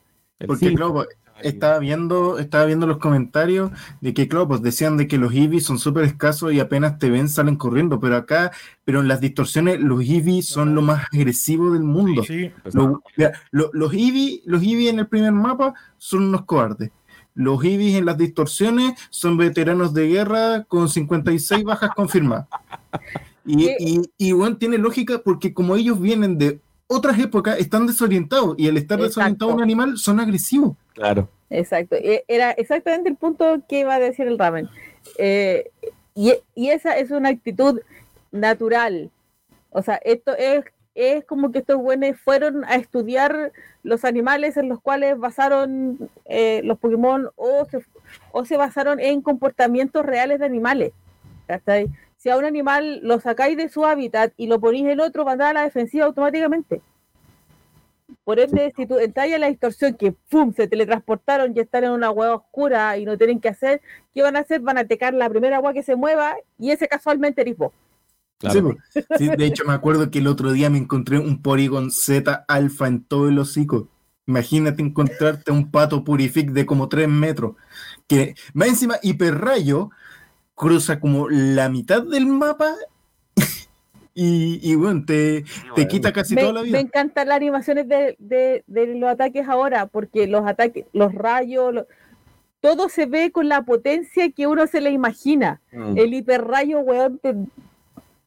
porque, sí. claro, estaba viendo, estaba viendo los comentarios de que, claro, pues decían de que los Eevee son súper escasos y apenas te ven salen corriendo, pero acá, pero en las distorsiones, los Eevee son lo más agresivo del mundo. Sí. Lo- mira, lo- los Eevee, los Eevee en el primer mapa son unos cobardes. Los Eevee en las distorsiones son veteranos de guerra con 56 bajas confirmadas. Y, y, y, bueno, tiene lógica porque como ellos vienen de otras épocas, están desorientados y al estar Exacto. desorientado un animal son agresivos. Claro. exacto. E- Era exactamente el punto que iba a decir el ramen. Eh, y, esa es una actitud natural. O sea, esto es, es como que estos buenos fueron a estudiar los animales en los cuales basaron eh, los Pokémon o se, basaron en comportamientos reales de animales. Si a un animal lo sacáis de su hábitat y lo ponéis en otro, va a andar a la defensiva automáticamente. Por ende, si tú entras a la distorsión que ¡pum! se teletransportaron y están en una hueá oscura y no tienen que hacer, ¿qué van a hacer? Van a tecar la primera agua que se mueva y ese casualmente eres vos. Claro. Sí, pues. Sí, de hecho, me acuerdo que el otro día me encontré un Porygon Z alfa en todo el hocico. Imagínate encontrarte un pato purific de como 3 metros. Que más encima, hiperrayo cruza como la mitad del mapa y, y bueno, te, te quita casi me, toda la me vida. encantan las animaciones de, de- de los ataques ahora, porque los ataques, los rayos, todo se ve con la potencia que uno se le imagina. Mm. El hiperrayo, weón, te-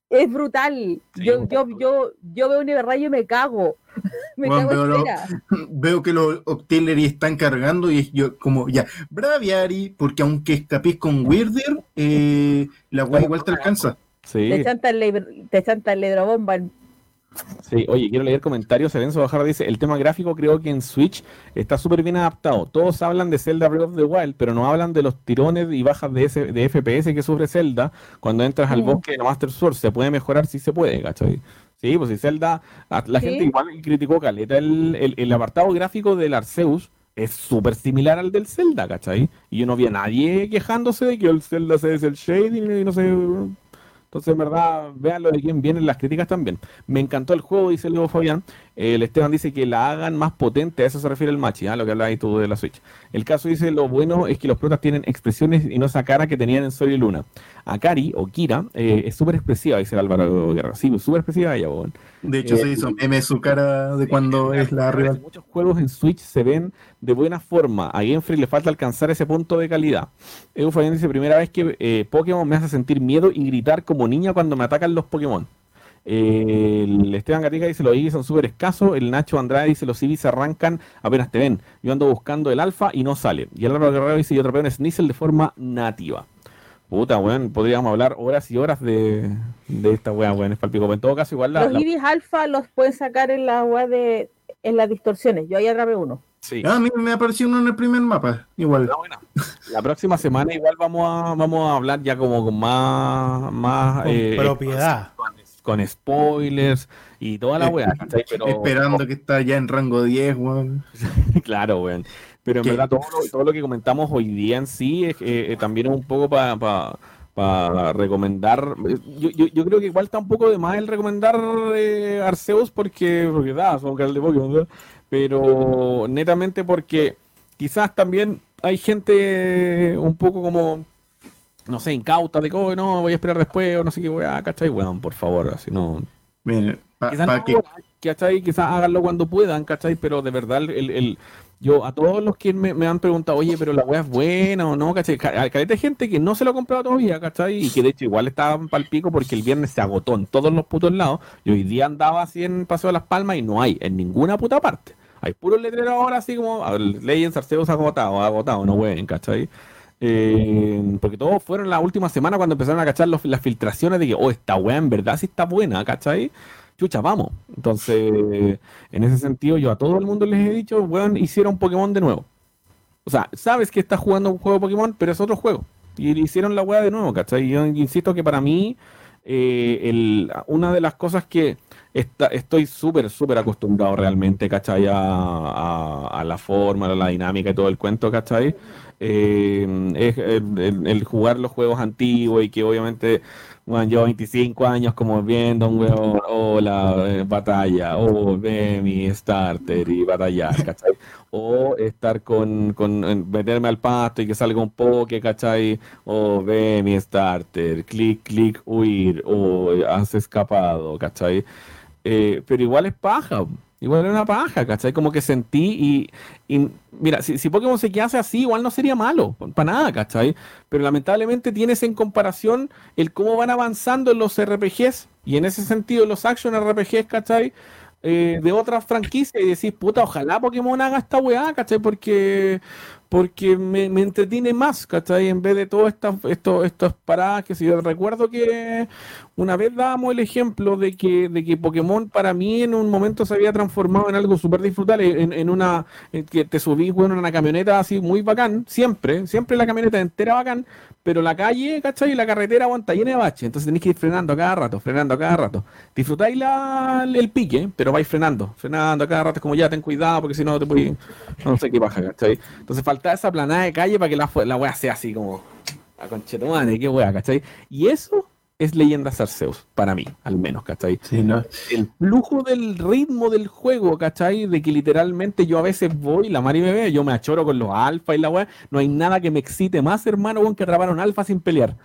es brutal. Sí, yo, yo, yo, yo veo un hiperrayo y me cago. me cago veo lo-. Veo que los Octillery están cargando y yo como ya, Braviary, porque aunque escapís con Weirder, eh, la weá igual te alcanza. Sí. Te chanta el ledrobomba. Sí, oye, quiero leer comentarios. Serenzo Bajarra dice, el tema gráfico creo que en Switch está súper bien adaptado. Todos hablan de Zelda Breath of the Wild, pero no hablan de los tirones y bajas de, ese- de FPS que sufre Zelda cuando entras al Mm. bosque de la Master Sword. Se puede mejorar, sí se puede, ¿cachai? Sí, pues si Zelda, la Sí. gente igual criticó Caleta, el, el- el apartado gráfico del Arceus es súper similar al del Zelda, ¿cachai? Y yo no vi a nadie quejándose de que el Zelda se es el shading y no sé... Entonces, en verdad, vean lo de quién vienen las críticas también. Me encantó el juego, dice Leo Fabián. El Esteban dice que la hagan más potente, a eso se refiere el Machi, ¿ah? lo que hablabas tú de la Switch. El caso dice, lo bueno es que los protas tienen expresiones y no esa cara que tenían en Sol y Luna. Akari, o Kira, eh, es súper expresiva, dice el Álvaro Guerra. Sí, súper expresiva ella. De hecho, Eh, se hizo meme su cara de cuando es la rival. Muchos juegos en Switch se ven de buena forma. A Game Freak le falta alcanzar ese punto de calidad. Edu Fabián dice, primera vez que eh, Pokémon me hace sentir miedo y gritar como niña cuando me atacan los Pokémon. Eh, el Esteban Gatica dice, los Eevee son súper escasos. El Nacho Andrade dice, los Eevee se arrancan apenas te ven. Yo ando buscando el alfa y no sale. Y el Álvaro Guerrero dice, yo trapeo un Sneasel de forma nativa. Puta, weón, podríamos hablar horas y horas de, de esta weá, weón, es palpico. En todo caso, igual la... Los la- ibis alfa los pueden sacar en la web de en las distorsiones. Yo ahí atrapé uno. sí. Ah, a mí me apareció uno en el primer mapa, igual. La próxima semana igual vamos a vamos a hablar ya como con más más Con eh, propiedad. Con spoilers y toda la weá. Pero Esperando que está ya en rango 10, weón. claro, weón. Pero en ¿Qué? verdad todo lo, todo lo que comentamos hoy día en sí es, eh, eh, también es un poco para para recomendar. eh, Yo, yo, yo creo que igual está un poco de más el recomendar eh, Arceus porque, porque da, son canal de Pokémon. Pero netamente porque quizás también hay gente un poco como, no sé, incauta de que "Oh, no, voy a esperar después o no sé qué, weá, ¿cachai? Weón, por favor, así no. Miren, Quizás no que ¿cachai? Quizás háganlo cuando puedan, ¿cachai? Pero de verdad, el, el- yo a todos los que me, me han preguntado, oye, pero la weá es buena o no, ¿cachai? Ca- Caleta de gente que no se lo ha comprado todavía, ¿cachai? Y que de hecho igual estaban pal pico porque el viernes se agotó en todos los putos lados. Y hoy día andaba así en Paseo de las Palmas y no hay en ninguna puta parte. Hay puros letreros ahora así como Legends Arceus agotado, agotado, no pueden, ¿cachai? Eh, porque todos fueron la última semana cuando empezaron a cachar las filtraciones de que, oh, esta weá en verdad sí está buena, ¿cachai? Chucha, vamos. Entonces, en ese sentido, yo a todo el mundo les he dicho, weón, hicieron Pokémon de nuevo. O sea, sabes que estás jugando un juego de Pokémon, pero es otro juego. Y hicieron la weá de nuevo, ¿cachai? Yo insisto que para mí, eh, el, una de las cosas que está- estoy súper, súper acostumbrado realmente, ¿cachai? A- a la forma, a la dinámica y todo el cuento, ¿cachai? Eh, es el, jugar los juegos antiguos y que obviamente, bueno, llevo 25 años como viendo un weón, o la eh, batalla, o ve mi starter y batallar. O estar con, con meterme al pasto y que salga un poke, ¿cachai? O ve mi starter, clic, clic, huir, o has escapado, ¿cachai? Eh, pero igual es paja, igual es una paja, ¿cachai? Como que sentí y, mira, si, si Pokémon se quedase así, igual no sería malo, para nada, ¿cachai? Pero lamentablemente tienes en comparación el cómo van avanzando en los RPGs y en ese sentido los action RPGs, ¿cachai? Eh, de otras franquicias y decís, puta, ojalá Pokémon haga esta weá, ¿cachai? Porque, porque me, me entretiene más, ¿cachai? En vez de todas estas esto, estas paradas que si yo recuerdo que una vez dábamos el ejemplo de que, de que Pokémon para mí en un momento se había transformado en algo súper disfrutable, en, en una en que te subís bueno, en una camioneta así muy bacán, siempre, siempre la camioneta entera bacán, pero la calle, ¿cachai? Y la carretera aguanta llena de baches, entonces tenéis que ir frenando a cada rato, frenando a cada rato. Disfrutáis la, el pique, pero vais frenando, frenando a cada rato, es como ya ten cuidado porque si no te puedes, no sé qué pasa, ¿cachai? Entonces falta esa planada de calle para que la, la wea sea así como a conchetumane, qué wea, ¿cachai? Y eso es Leyendas Arceus, para mí, al menos, ¿cachai? Sí, ¿no? el flujo del ritmo del juego, ¿cachai? De que literalmente yo a veces voy, la Mari me ve, yo me achoro con los alfa y la weá. No hay nada que me excite más, hermano, que atrapar a un alfa sin pelear.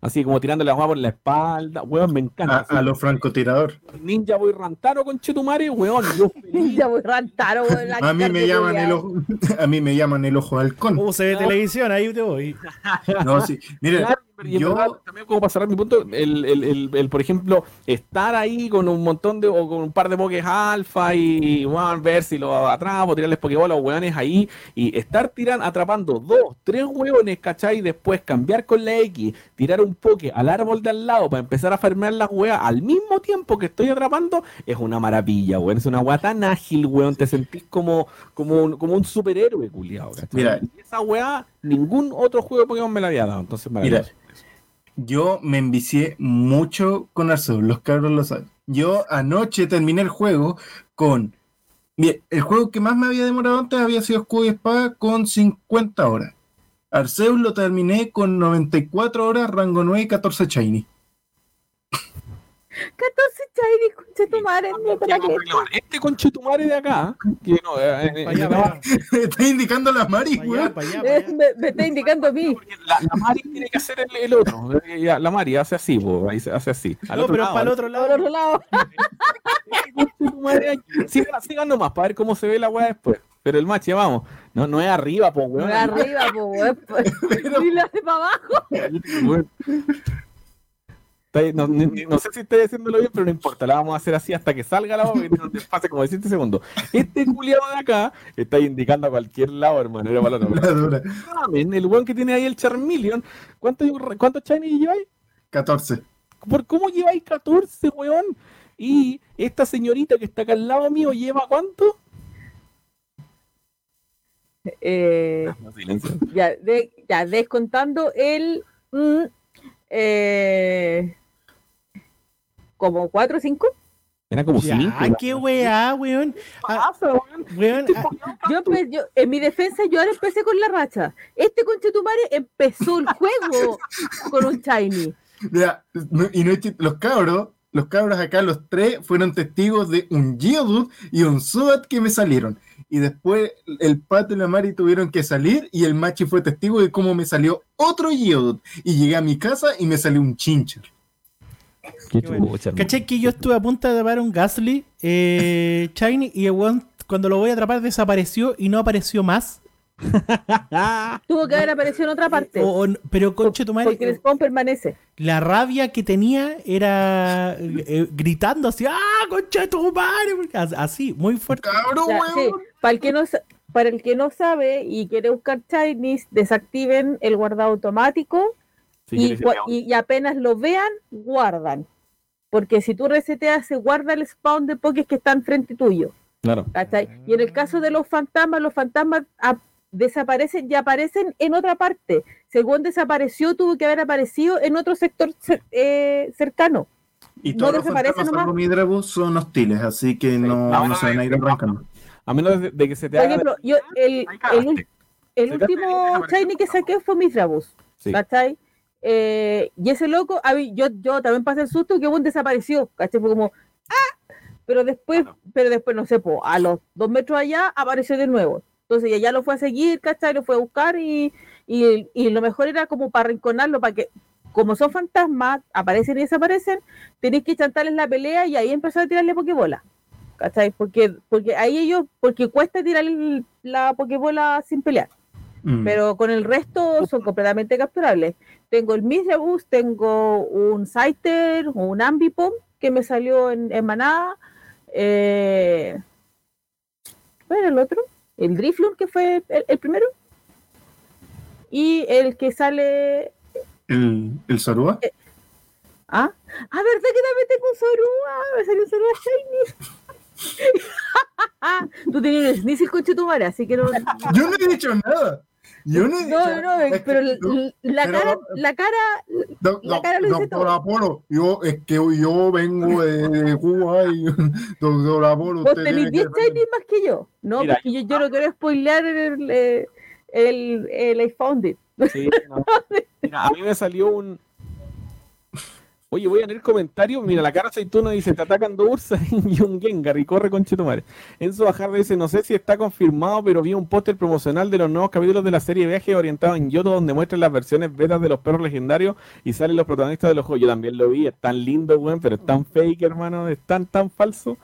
Así como tirándole la por la espalda, weón, me A, encanta. a los francotiradores. Ninja voy rantaro con Chetumare, weón, yo. Ya voy rantaro, weón, la A mí me llaman el ojo, a mí me llaman el ojo halcón. ¿Cómo se ve televisión? Ahí te voy. No, sí. Mire, Claro, y en yo- verdad, también como para cerrar mi punto, el, el, el, el, por ejemplo, estar ahí con un montón de, o con un par de pokés alfa y bueno, ver si lo atrapo, tirarles pokéball a los hueones ahí y estar tirando, atrapando dos, tres hueones, ¿cachai? Y después cambiar con la X, tirar un poke al árbol de al lado para empezar a farmear las hueas al mismo tiempo que estoy atrapando, es una maravilla, weón. Es una hueá tan ágil, weón. Te sentís como, como, un, como un superhéroe, culiado. Mira. Y esa hueá, ningún otro juego de Pokémon me la había dado. Entonces, Mira, maravilloso. Yo me envicié mucho con Arceus, los cabros lo saben. Yo anoche terminé el juego con. Bien, el juego que más me había demorado antes había sido Escudo y Espada con 50 horas. Arceus lo terminé con 94 horas, rango 9 y 14 Shiny. 14 Shiny, concha tu madre, no, ¿para qué? Este conchetumare de acá, que no, eh, eh, allá, eh, allá, Está indicando la Mari, weón. Eh. Me, me está indicando a mí. la, la Mari tiene que hacer el, el otro. eh, ya, La Mari hace así, po, hace así. Al No, otro pero lado, para el al otro lado. otro lado. conchetumare aquí. Sigan, sigan nomás para ver cómo se ve la weá después. Pero el match, ya vamos. No, no es arriba, po, weón. De arriba, po, weón. Y la de para abajo. Weón. Está ahí, No, ni- ni- no sé si estoy haciéndolo bien, pero no importa, la vamos a hacer así hasta que salga la voz y no te pase como 17 segundos. Este culiado de acá está indicando a cualquier lado, hermano. Era para La el weón que tiene ahí el Charmeleon. ¿Cuántos cuánto shiny lleváis? 14. ¿Por cómo lleváis 14, weón? Y esta señorita que está acá al lado mío lleva cuánto? Eh, silencio. ya, de- ya, descontando el. mm, eh, como 4 o 5. Era como Ya, 5. qué weá, weón. Ah, weón, ah, Yo, en mi defensa, yo ahora empecé con la racha. Este conchetumare empezó el juego con un shiny. Mira, no- y no los cabros, los cabros acá, los tres, fueron testigos de un Geodude y un Subat que me salieron. Y después el Pato y la Mari tuvieron que salir y el Machi fue testigo de cómo me salió otro Geodude. Y llegué a mi casa y me salió un Chincher. Qué Qué bueno. chucha, hermano. ¿Cachai que yo estuve a punto de atrapar un Gasly eh, Shiny y el weón cuando lo voy a atrapar desapareció y no apareció más? Tuvo que haber aparecido en otra parte. O- o- pero conche tu madre, porque el spawn permanece. la rabia que tenía era eh, gritando así, ¡ah, concha tu madre! Así, muy fuerte. ¡Cabrón, Ya, sí, para, el que no, para el que no sabe y quiere buscar shinies, desactiven el guardado automático Sí, y, apenas lo vean, guardan. Porque si tú reseteas, se guarda el spawn de pokés que están frente tuyo. Claro. ¿cachai? Y en el caso de los fantasmas, los fantasmas desaparecen y aparecen en otra parte. Según desapareció, tuvo que haber aparecido en otro sector cer- eh, cercano. Y No todos los desaparece fantasmas Midrabus son hostiles, así que no, No, no no, se van a ir no. arrancando. A menos de, de que se te Por haga. ejemplo, yo el, último shiny que saqué fue Mithramus, Sí. ¿cachai? Eh, y ese loco, a mí- yo, yo también pasé el susto que un desapareció, ¿cachai? Fue como, ¡ah! Pero después, pero después, no sé, po, a los dos metros allá apareció de nuevo. Entonces ya, ya lo fue a seguir, ¿cachai? Lo fue a buscar y, y, y lo mejor era como para arrinconarlo, para que, como son fantasmas, aparecen y desaparecen, tenéis que chantarles la pelea y ahí empezar a tirarle pokebola. ¿Cachai? Porque, porque ahí ellos, porque cuesta tirar la pokebola sin pelear Mm. pero con el resto son completamente capturables. Tengo el Misrabus, tengo un Scyther, un Ambipom que me salió en, en manada. Eh, ¿Cuál era el otro? El Drifloon, que fue el, el primero. Y el que sale. ¿El, el Zorua? ¿Ah? Ah, ¿verdad que también tengo un Zorua? Me salió un Zorua Shiny. Tú tenías un Sneasel con Chetumare, así que no. Yo no he dicho nada. Yo no No, no, Es que- pero la, pero- cara, la cara, Doc- la cara lo dice doctor todo. Apolo, yo, es que yo vengo de, de Cuba y doctor Apolo, vos tenés tiene que 10 shinies más que yo. No, Mira, porque yo, yo no quiero spoilear el, el, el, el I Found It. Sí, no. Mira, a mí me salió un. Oye, voy a leer comentarios. Mira, la cara aceituno dice: Te atacan dos Ursa y un Gengar y corre con Chetumare. Enzo Bajardo dice: No sé si está confirmado, pero vi un póster promocional de los nuevos capítulos de la serie Viaje orientado en Yoto, donde muestran las versiones betas de los perros legendarios y salen los protagonistas de los juegos. Yo también lo vi, es tan lindo, weón, pero es tan fake, hermano, es tan, tan falso.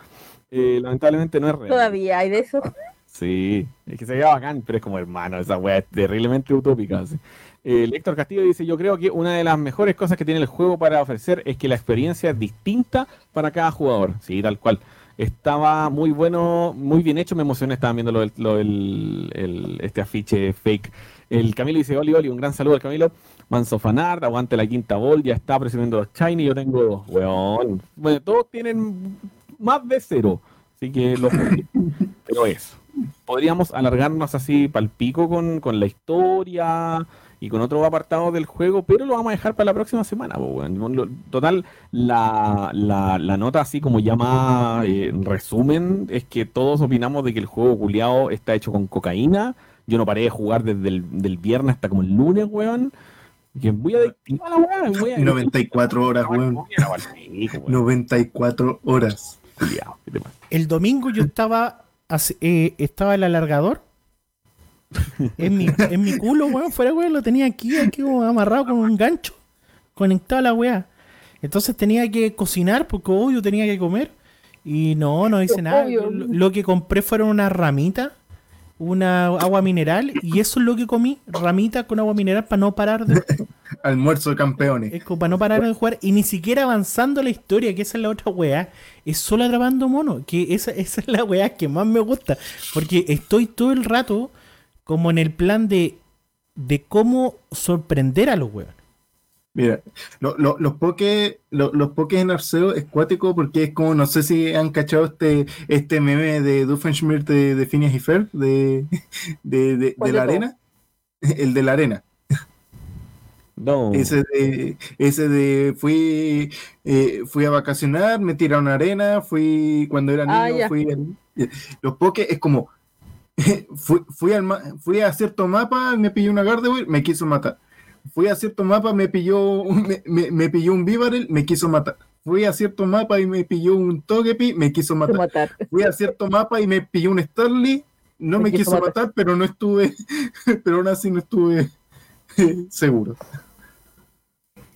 Eh, lamentablemente no es real. Todavía hay de eso. Sí, es que se veía bacán, pero es como hermano, esa weá es terriblemente utópica. así. Eh, el Héctor Castillo dice, yo creo que una de las mejores cosas que tiene el juego para ofrecer es que la experiencia es distinta para cada jugador. Sí, tal cual. Estaba muy bueno, muy bien hecho, me emocioné, estaba viendo lo lo del- el- este afiche fake. El Camilo dice, Oli, Oli, un gran saludo al Camilo. Manso Fanard, aguante la quinta ball, ya está presionando los Shiny, yo tengo dos, weón. Bueno, todos tienen más de cero, así que los pero eso. Podríamos alargarnos así pal pico con, con la historia y con otros apartados del juego, pero lo vamos a dejar para la próxima semana. weón. Total, la, la, la nota así como ya más eh, resumen es que todos opinamos de que el juego culiado está hecho con cocaína. Yo no paré de jugar desde el del viernes hasta como el lunes, weón. Que es muy adictiva la adictiva. 94 horas, weón. Era pal pico, weón. 94 horas. El domingo yo estaba, eh, estaba el alargador. En mi, en mi culo, weón, fuera, weón, lo tenía aquí, aquí como amarrado con un gancho, conectado a la weá. Entonces tenía que cocinar, porque obvio tenía que comer. Y no, no hice nada. Lo que compré fueron una ramita, una agua mineral, y eso es lo que comí, ramita con agua mineral para no parar de, Almuerzo de campeones. es como para no parar de jugar y ni siquiera avanzando la historia, que esa es la otra weá. Es solo atrapando mono, que esa, esa es la weá que más me gusta. Porque estoy todo el rato como en el plan de, de cómo sorprender a los weones. Mira, lo- lo- los pokés lo- los pokés en Arceo es cuático porque es como, no sé si han cachado este, este meme de Doofenshmirtz de, de Phineas y Ferb de, de, de- de ¿Cuál de la arena. El de la arena. No. Ese de, ese de fui, eh, fui a vacacionar, me tiraron arena, fui cuando era Ah, niño, fui los pokés es como fui, fui, al, ma- fui a cierto mapa, me pilló una Gardevoir, me quiso matar. Fui a cierto mapa, me pilló, un- me, me- me pilló un Vivarel, me quiso matar. Fui a cierto mapa y me pilló un Togepi, me quiso matar. matar. Fui a cierto mapa y me pilló un Starly, no me, quiso matar, pero no estuve, pero aún así no estuve seguro.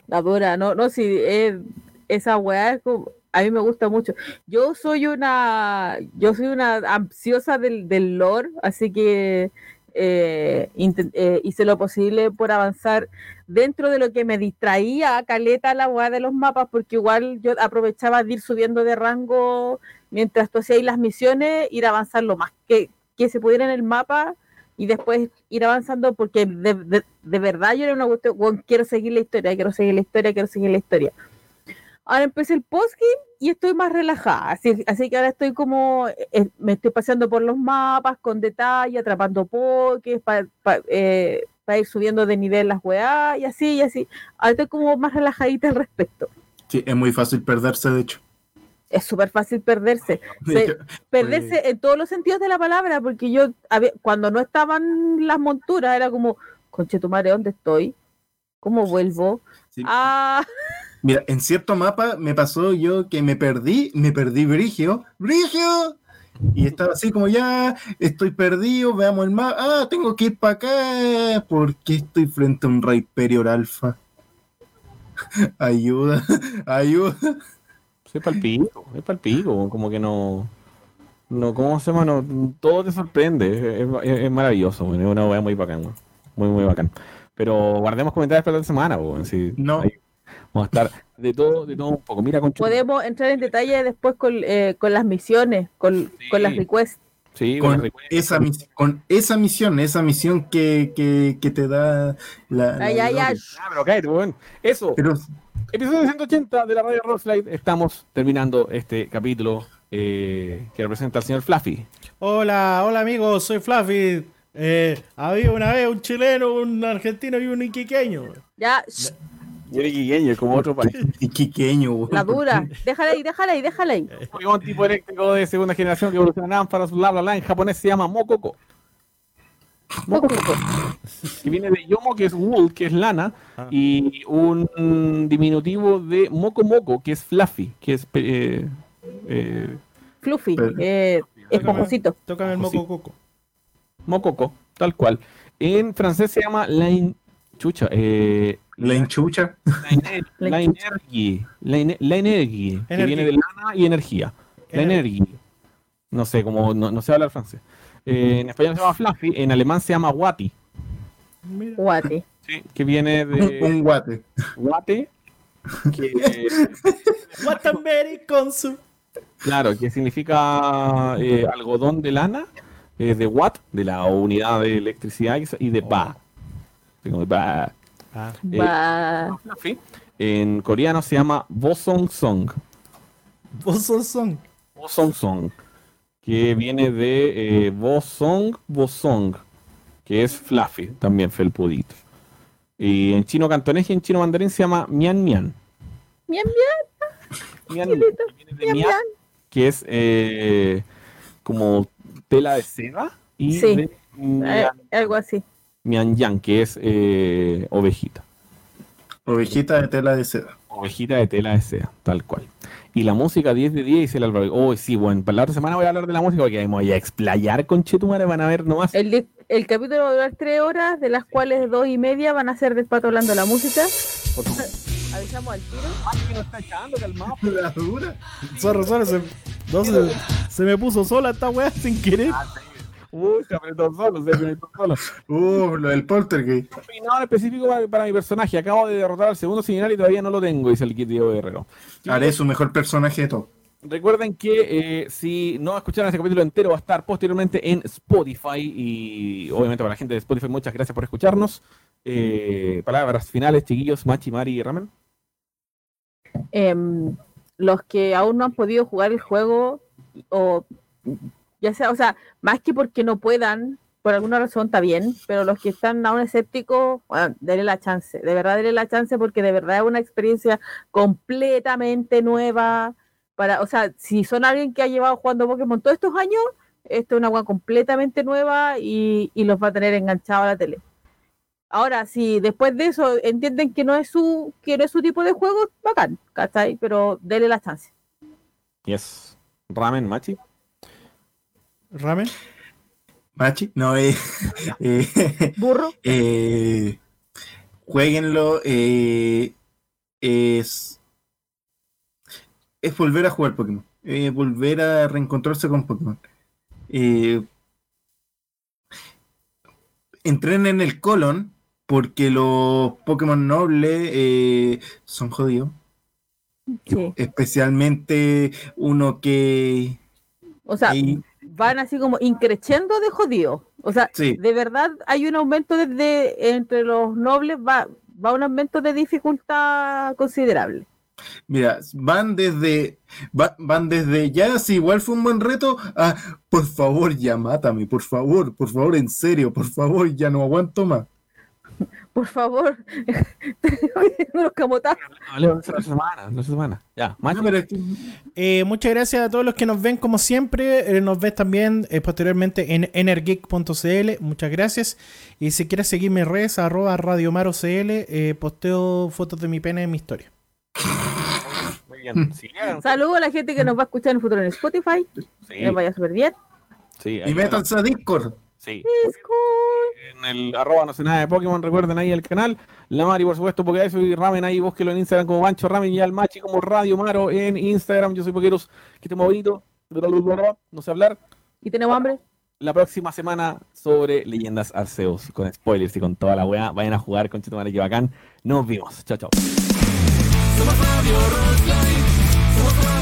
La dura, no, no, sí, eh, esa weá es como- a mí me gusta mucho. Yo soy una, yo soy una ansiosa del, del lore, así que eh, eh, hice lo posible por avanzar dentro de lo que me distraía caleta la weá de los mapas, porque igual yo aprovechaba de ir subiendo de rango mientras tú hacías las misiones, ir a avanzar lo más que, que se pudiera en el mapa y después ir avanzando porque de, de- de verdad yo era una cuestión, "Weón, quiero seguir la historia, quiero seguir la historia, quiero seguir la historia. Ahora empecé el postgame y estoy más relajada. Así, así que ahora estoy como, eh, me estoy paseando por los mapas con detalle, atrapando pokés para ir subiendo de nivel las weá y así y así. Ahora estoy como más relajadita al respecto. Sí, es muy fácil perderse, de hecho. Es súper fácil perderse. Se- perderse en todos los sentidos de la palabra, porque yo, había- cuando no estaban las monturas, era como, conche tu madre, ¿dónde estoy? ¿Cómo vuelvo? Sí. Ah, Mira, en cierto mapa me pasó yo que me perdí, me perdí Brigio, ¡Brigio! Y estaba así como ya, estoy perdido, veamos el mapa, ah, tengo que ir para acá, porque estoy frente a un Rey Superior Alpha. ayuda, ayuda. Es palpico, es palpico, como que no. No, ¿cómo se llama? No, todo te sorprende, es, es- es maravilloso, es una weá muy bacán, muy, muy bacán. Pero guardemos comentarios para la semana, sí, No. Vamos a estar de todo, de todo un poco. Mira, con podemos entrar en detalle después con, eh, con las misiones, con, con las requests. sí, Con bueno, esa, con esa misión, esa misión que, que, que te da la... la Ay, ay, ay. Ah, pero cállate, weón. Eso, Pero episodio 180 de la radio Rockslide. Estamos terminando este capítulo eh, que representa al señor Fluffy. Hola, hola amigos, soy Fluffy. Eh, había una vez un chileno, un argentino y un iquiqueño. Ya, shh, Y el Guilleño, como otro país. quiqueño, weón. la dura. Déjala ahí, déjala ahí, déjala ahí. Pokémon tipo eléctrico de segunda generación que evoluciona en ánfaros, bla bla bla. En japonés se llama Mokoko. Mokoko. Que viene de Yomo, que es wool, que es lana. Ah. Y un diminutivo de Moko Moko, que es fluffy, que es. eh, eh, Fluffy, eh, esponjosito. Tócame el moco coco. Mokoko, tal cual. En francés se llama la in- chucha, eh, La hinchucha. la, ener- La la chucha. energie, la, ene- la energie, que viene de lana y energía. La energie. No sé, como no, no sé hablar francés. Eh, en español se llama fluffy, en alemán se llama wati. Guate. sí, que viene de un guate. guate, que claro, que significa eh, algodón de lana, eh, de watt, de la unidad de electricidad, y de ba. Así como de ba. Ah, Eh, en coreano se llama Bosong Song. vos sos son. Bosong Song, que viene de eh, Bosong Bosong, que es Fluffy, también felpudito. Y en chino cantonés y en chino mandarín se llama Mian Mian. Mian, Mian, de mian, mian, mian. que es eh, como tela de seda, y Sí. de Eh, mian, algo así. Mian yang, que es eh, ovejita. Ovejita de tela de seda. Ovejita de tela de seda, tal cual. Y la música 10 de 10, dice el Álvaro. Oh, sí, bueno, para la otra semana voy a hablar de la música porque ahí me voy a explayar con Chetumare, van a ver nomás. El, el capítulo va a durar tres horas, de las cuales dos y media van a ser del pato hablando la música. Avisamos al tiro. que no está echando, calmado. La dura. Sorry, sorry, se, no, se, se me puso sola esta weá sin querer. Uy, se apretó solo, se apretó solo. Uh, lo del poltergeist. Nada específico para, para mi personaje. Acabo de derrotar al segundo señal y todavía no lo tengo, dice el Kitio Guerrero. Haré su mejor personaje de todo. Recuerden que eh, si no escucharon ese capítulo entero, va a estar posteriormente en Spotify. Y obviamente para la gente de Spotify, muchas gracias por escucharnos. Eh, palabras finales, chiquillos, Machi, Mari y Ramen. Em, los que aún no han podido jugar el juego, o ya sea, o sea, más que porque no puedan, por alguna razón está bien, pero los que están aún escépticos, bueno, denle la chance, de verdad denle la chance porque de verdad es una experiencia completamente nueva. Para, o sea, si son alguien que ha llevado jugando Pokémon todos estos años, esto es una agua completamente nueva y, y los va a tener enganchados a la tele. Ahora, si después de eso entienden que no es su, que no es su tipo de juego, bacán, ¿cachai? Pero denle la chance. Yes. Ramen, Machi. Ramen. Machi, no, eh, eh, Burro, eh, jueguenlo, eh, es, es volver a jugar Pokémon, eh, volver a reencontrarse con Pokémon. Entrenen en el colon, porque los Pokémon nobles son jodidos, sí. especialmente uno que... O sea, y- van así como increciendo de jodido. O sea, Sí. de verdad hay un aumento desde entre los nobles, va, va un aumento de dificultad considerable. Mira, van desde, va- van desde ya, si igual fue un buen reto, a por favor, ya mátame, por favor, por favor, en serio, por favor, ya no aguanto más. Por favor, los camotazos. No, semana, no semana. Ya, macho. Es que- Eh, muchas gracias a todos los que nos ven como siempre. Eh, nos ves también eh, posteriormente en energeek.cl. Muchas gracias. Y si quieres seguirme en redes, arroba radiomarocl, eh, posteo fotos de mi pene en mi historia. Muy bien. Saludos a la gente que nos va a escuchar en el futuro en Spotify. Sí, Que vaya súper bien. sí, y métanse a Discord. Sí. En el arroba no sé nada de Pokémon, recuerden ahí el canal. La Mari, por supuesto, porque eso y Ramen ahí, búsquelo en Instagram como Mancho Ramen y al Machi como Radio Maro en Instagram. Yo soy Poqueros, que estemos bonito. No sé hablar. ¿Y tenemos hambre? La próxima semana sobre leyendas Arceus, con spoilers y con toda la weá. Vayan a jugar con Chetumare, que bacán. Nos vemos. Chao, chao. Somos Radio Rockline.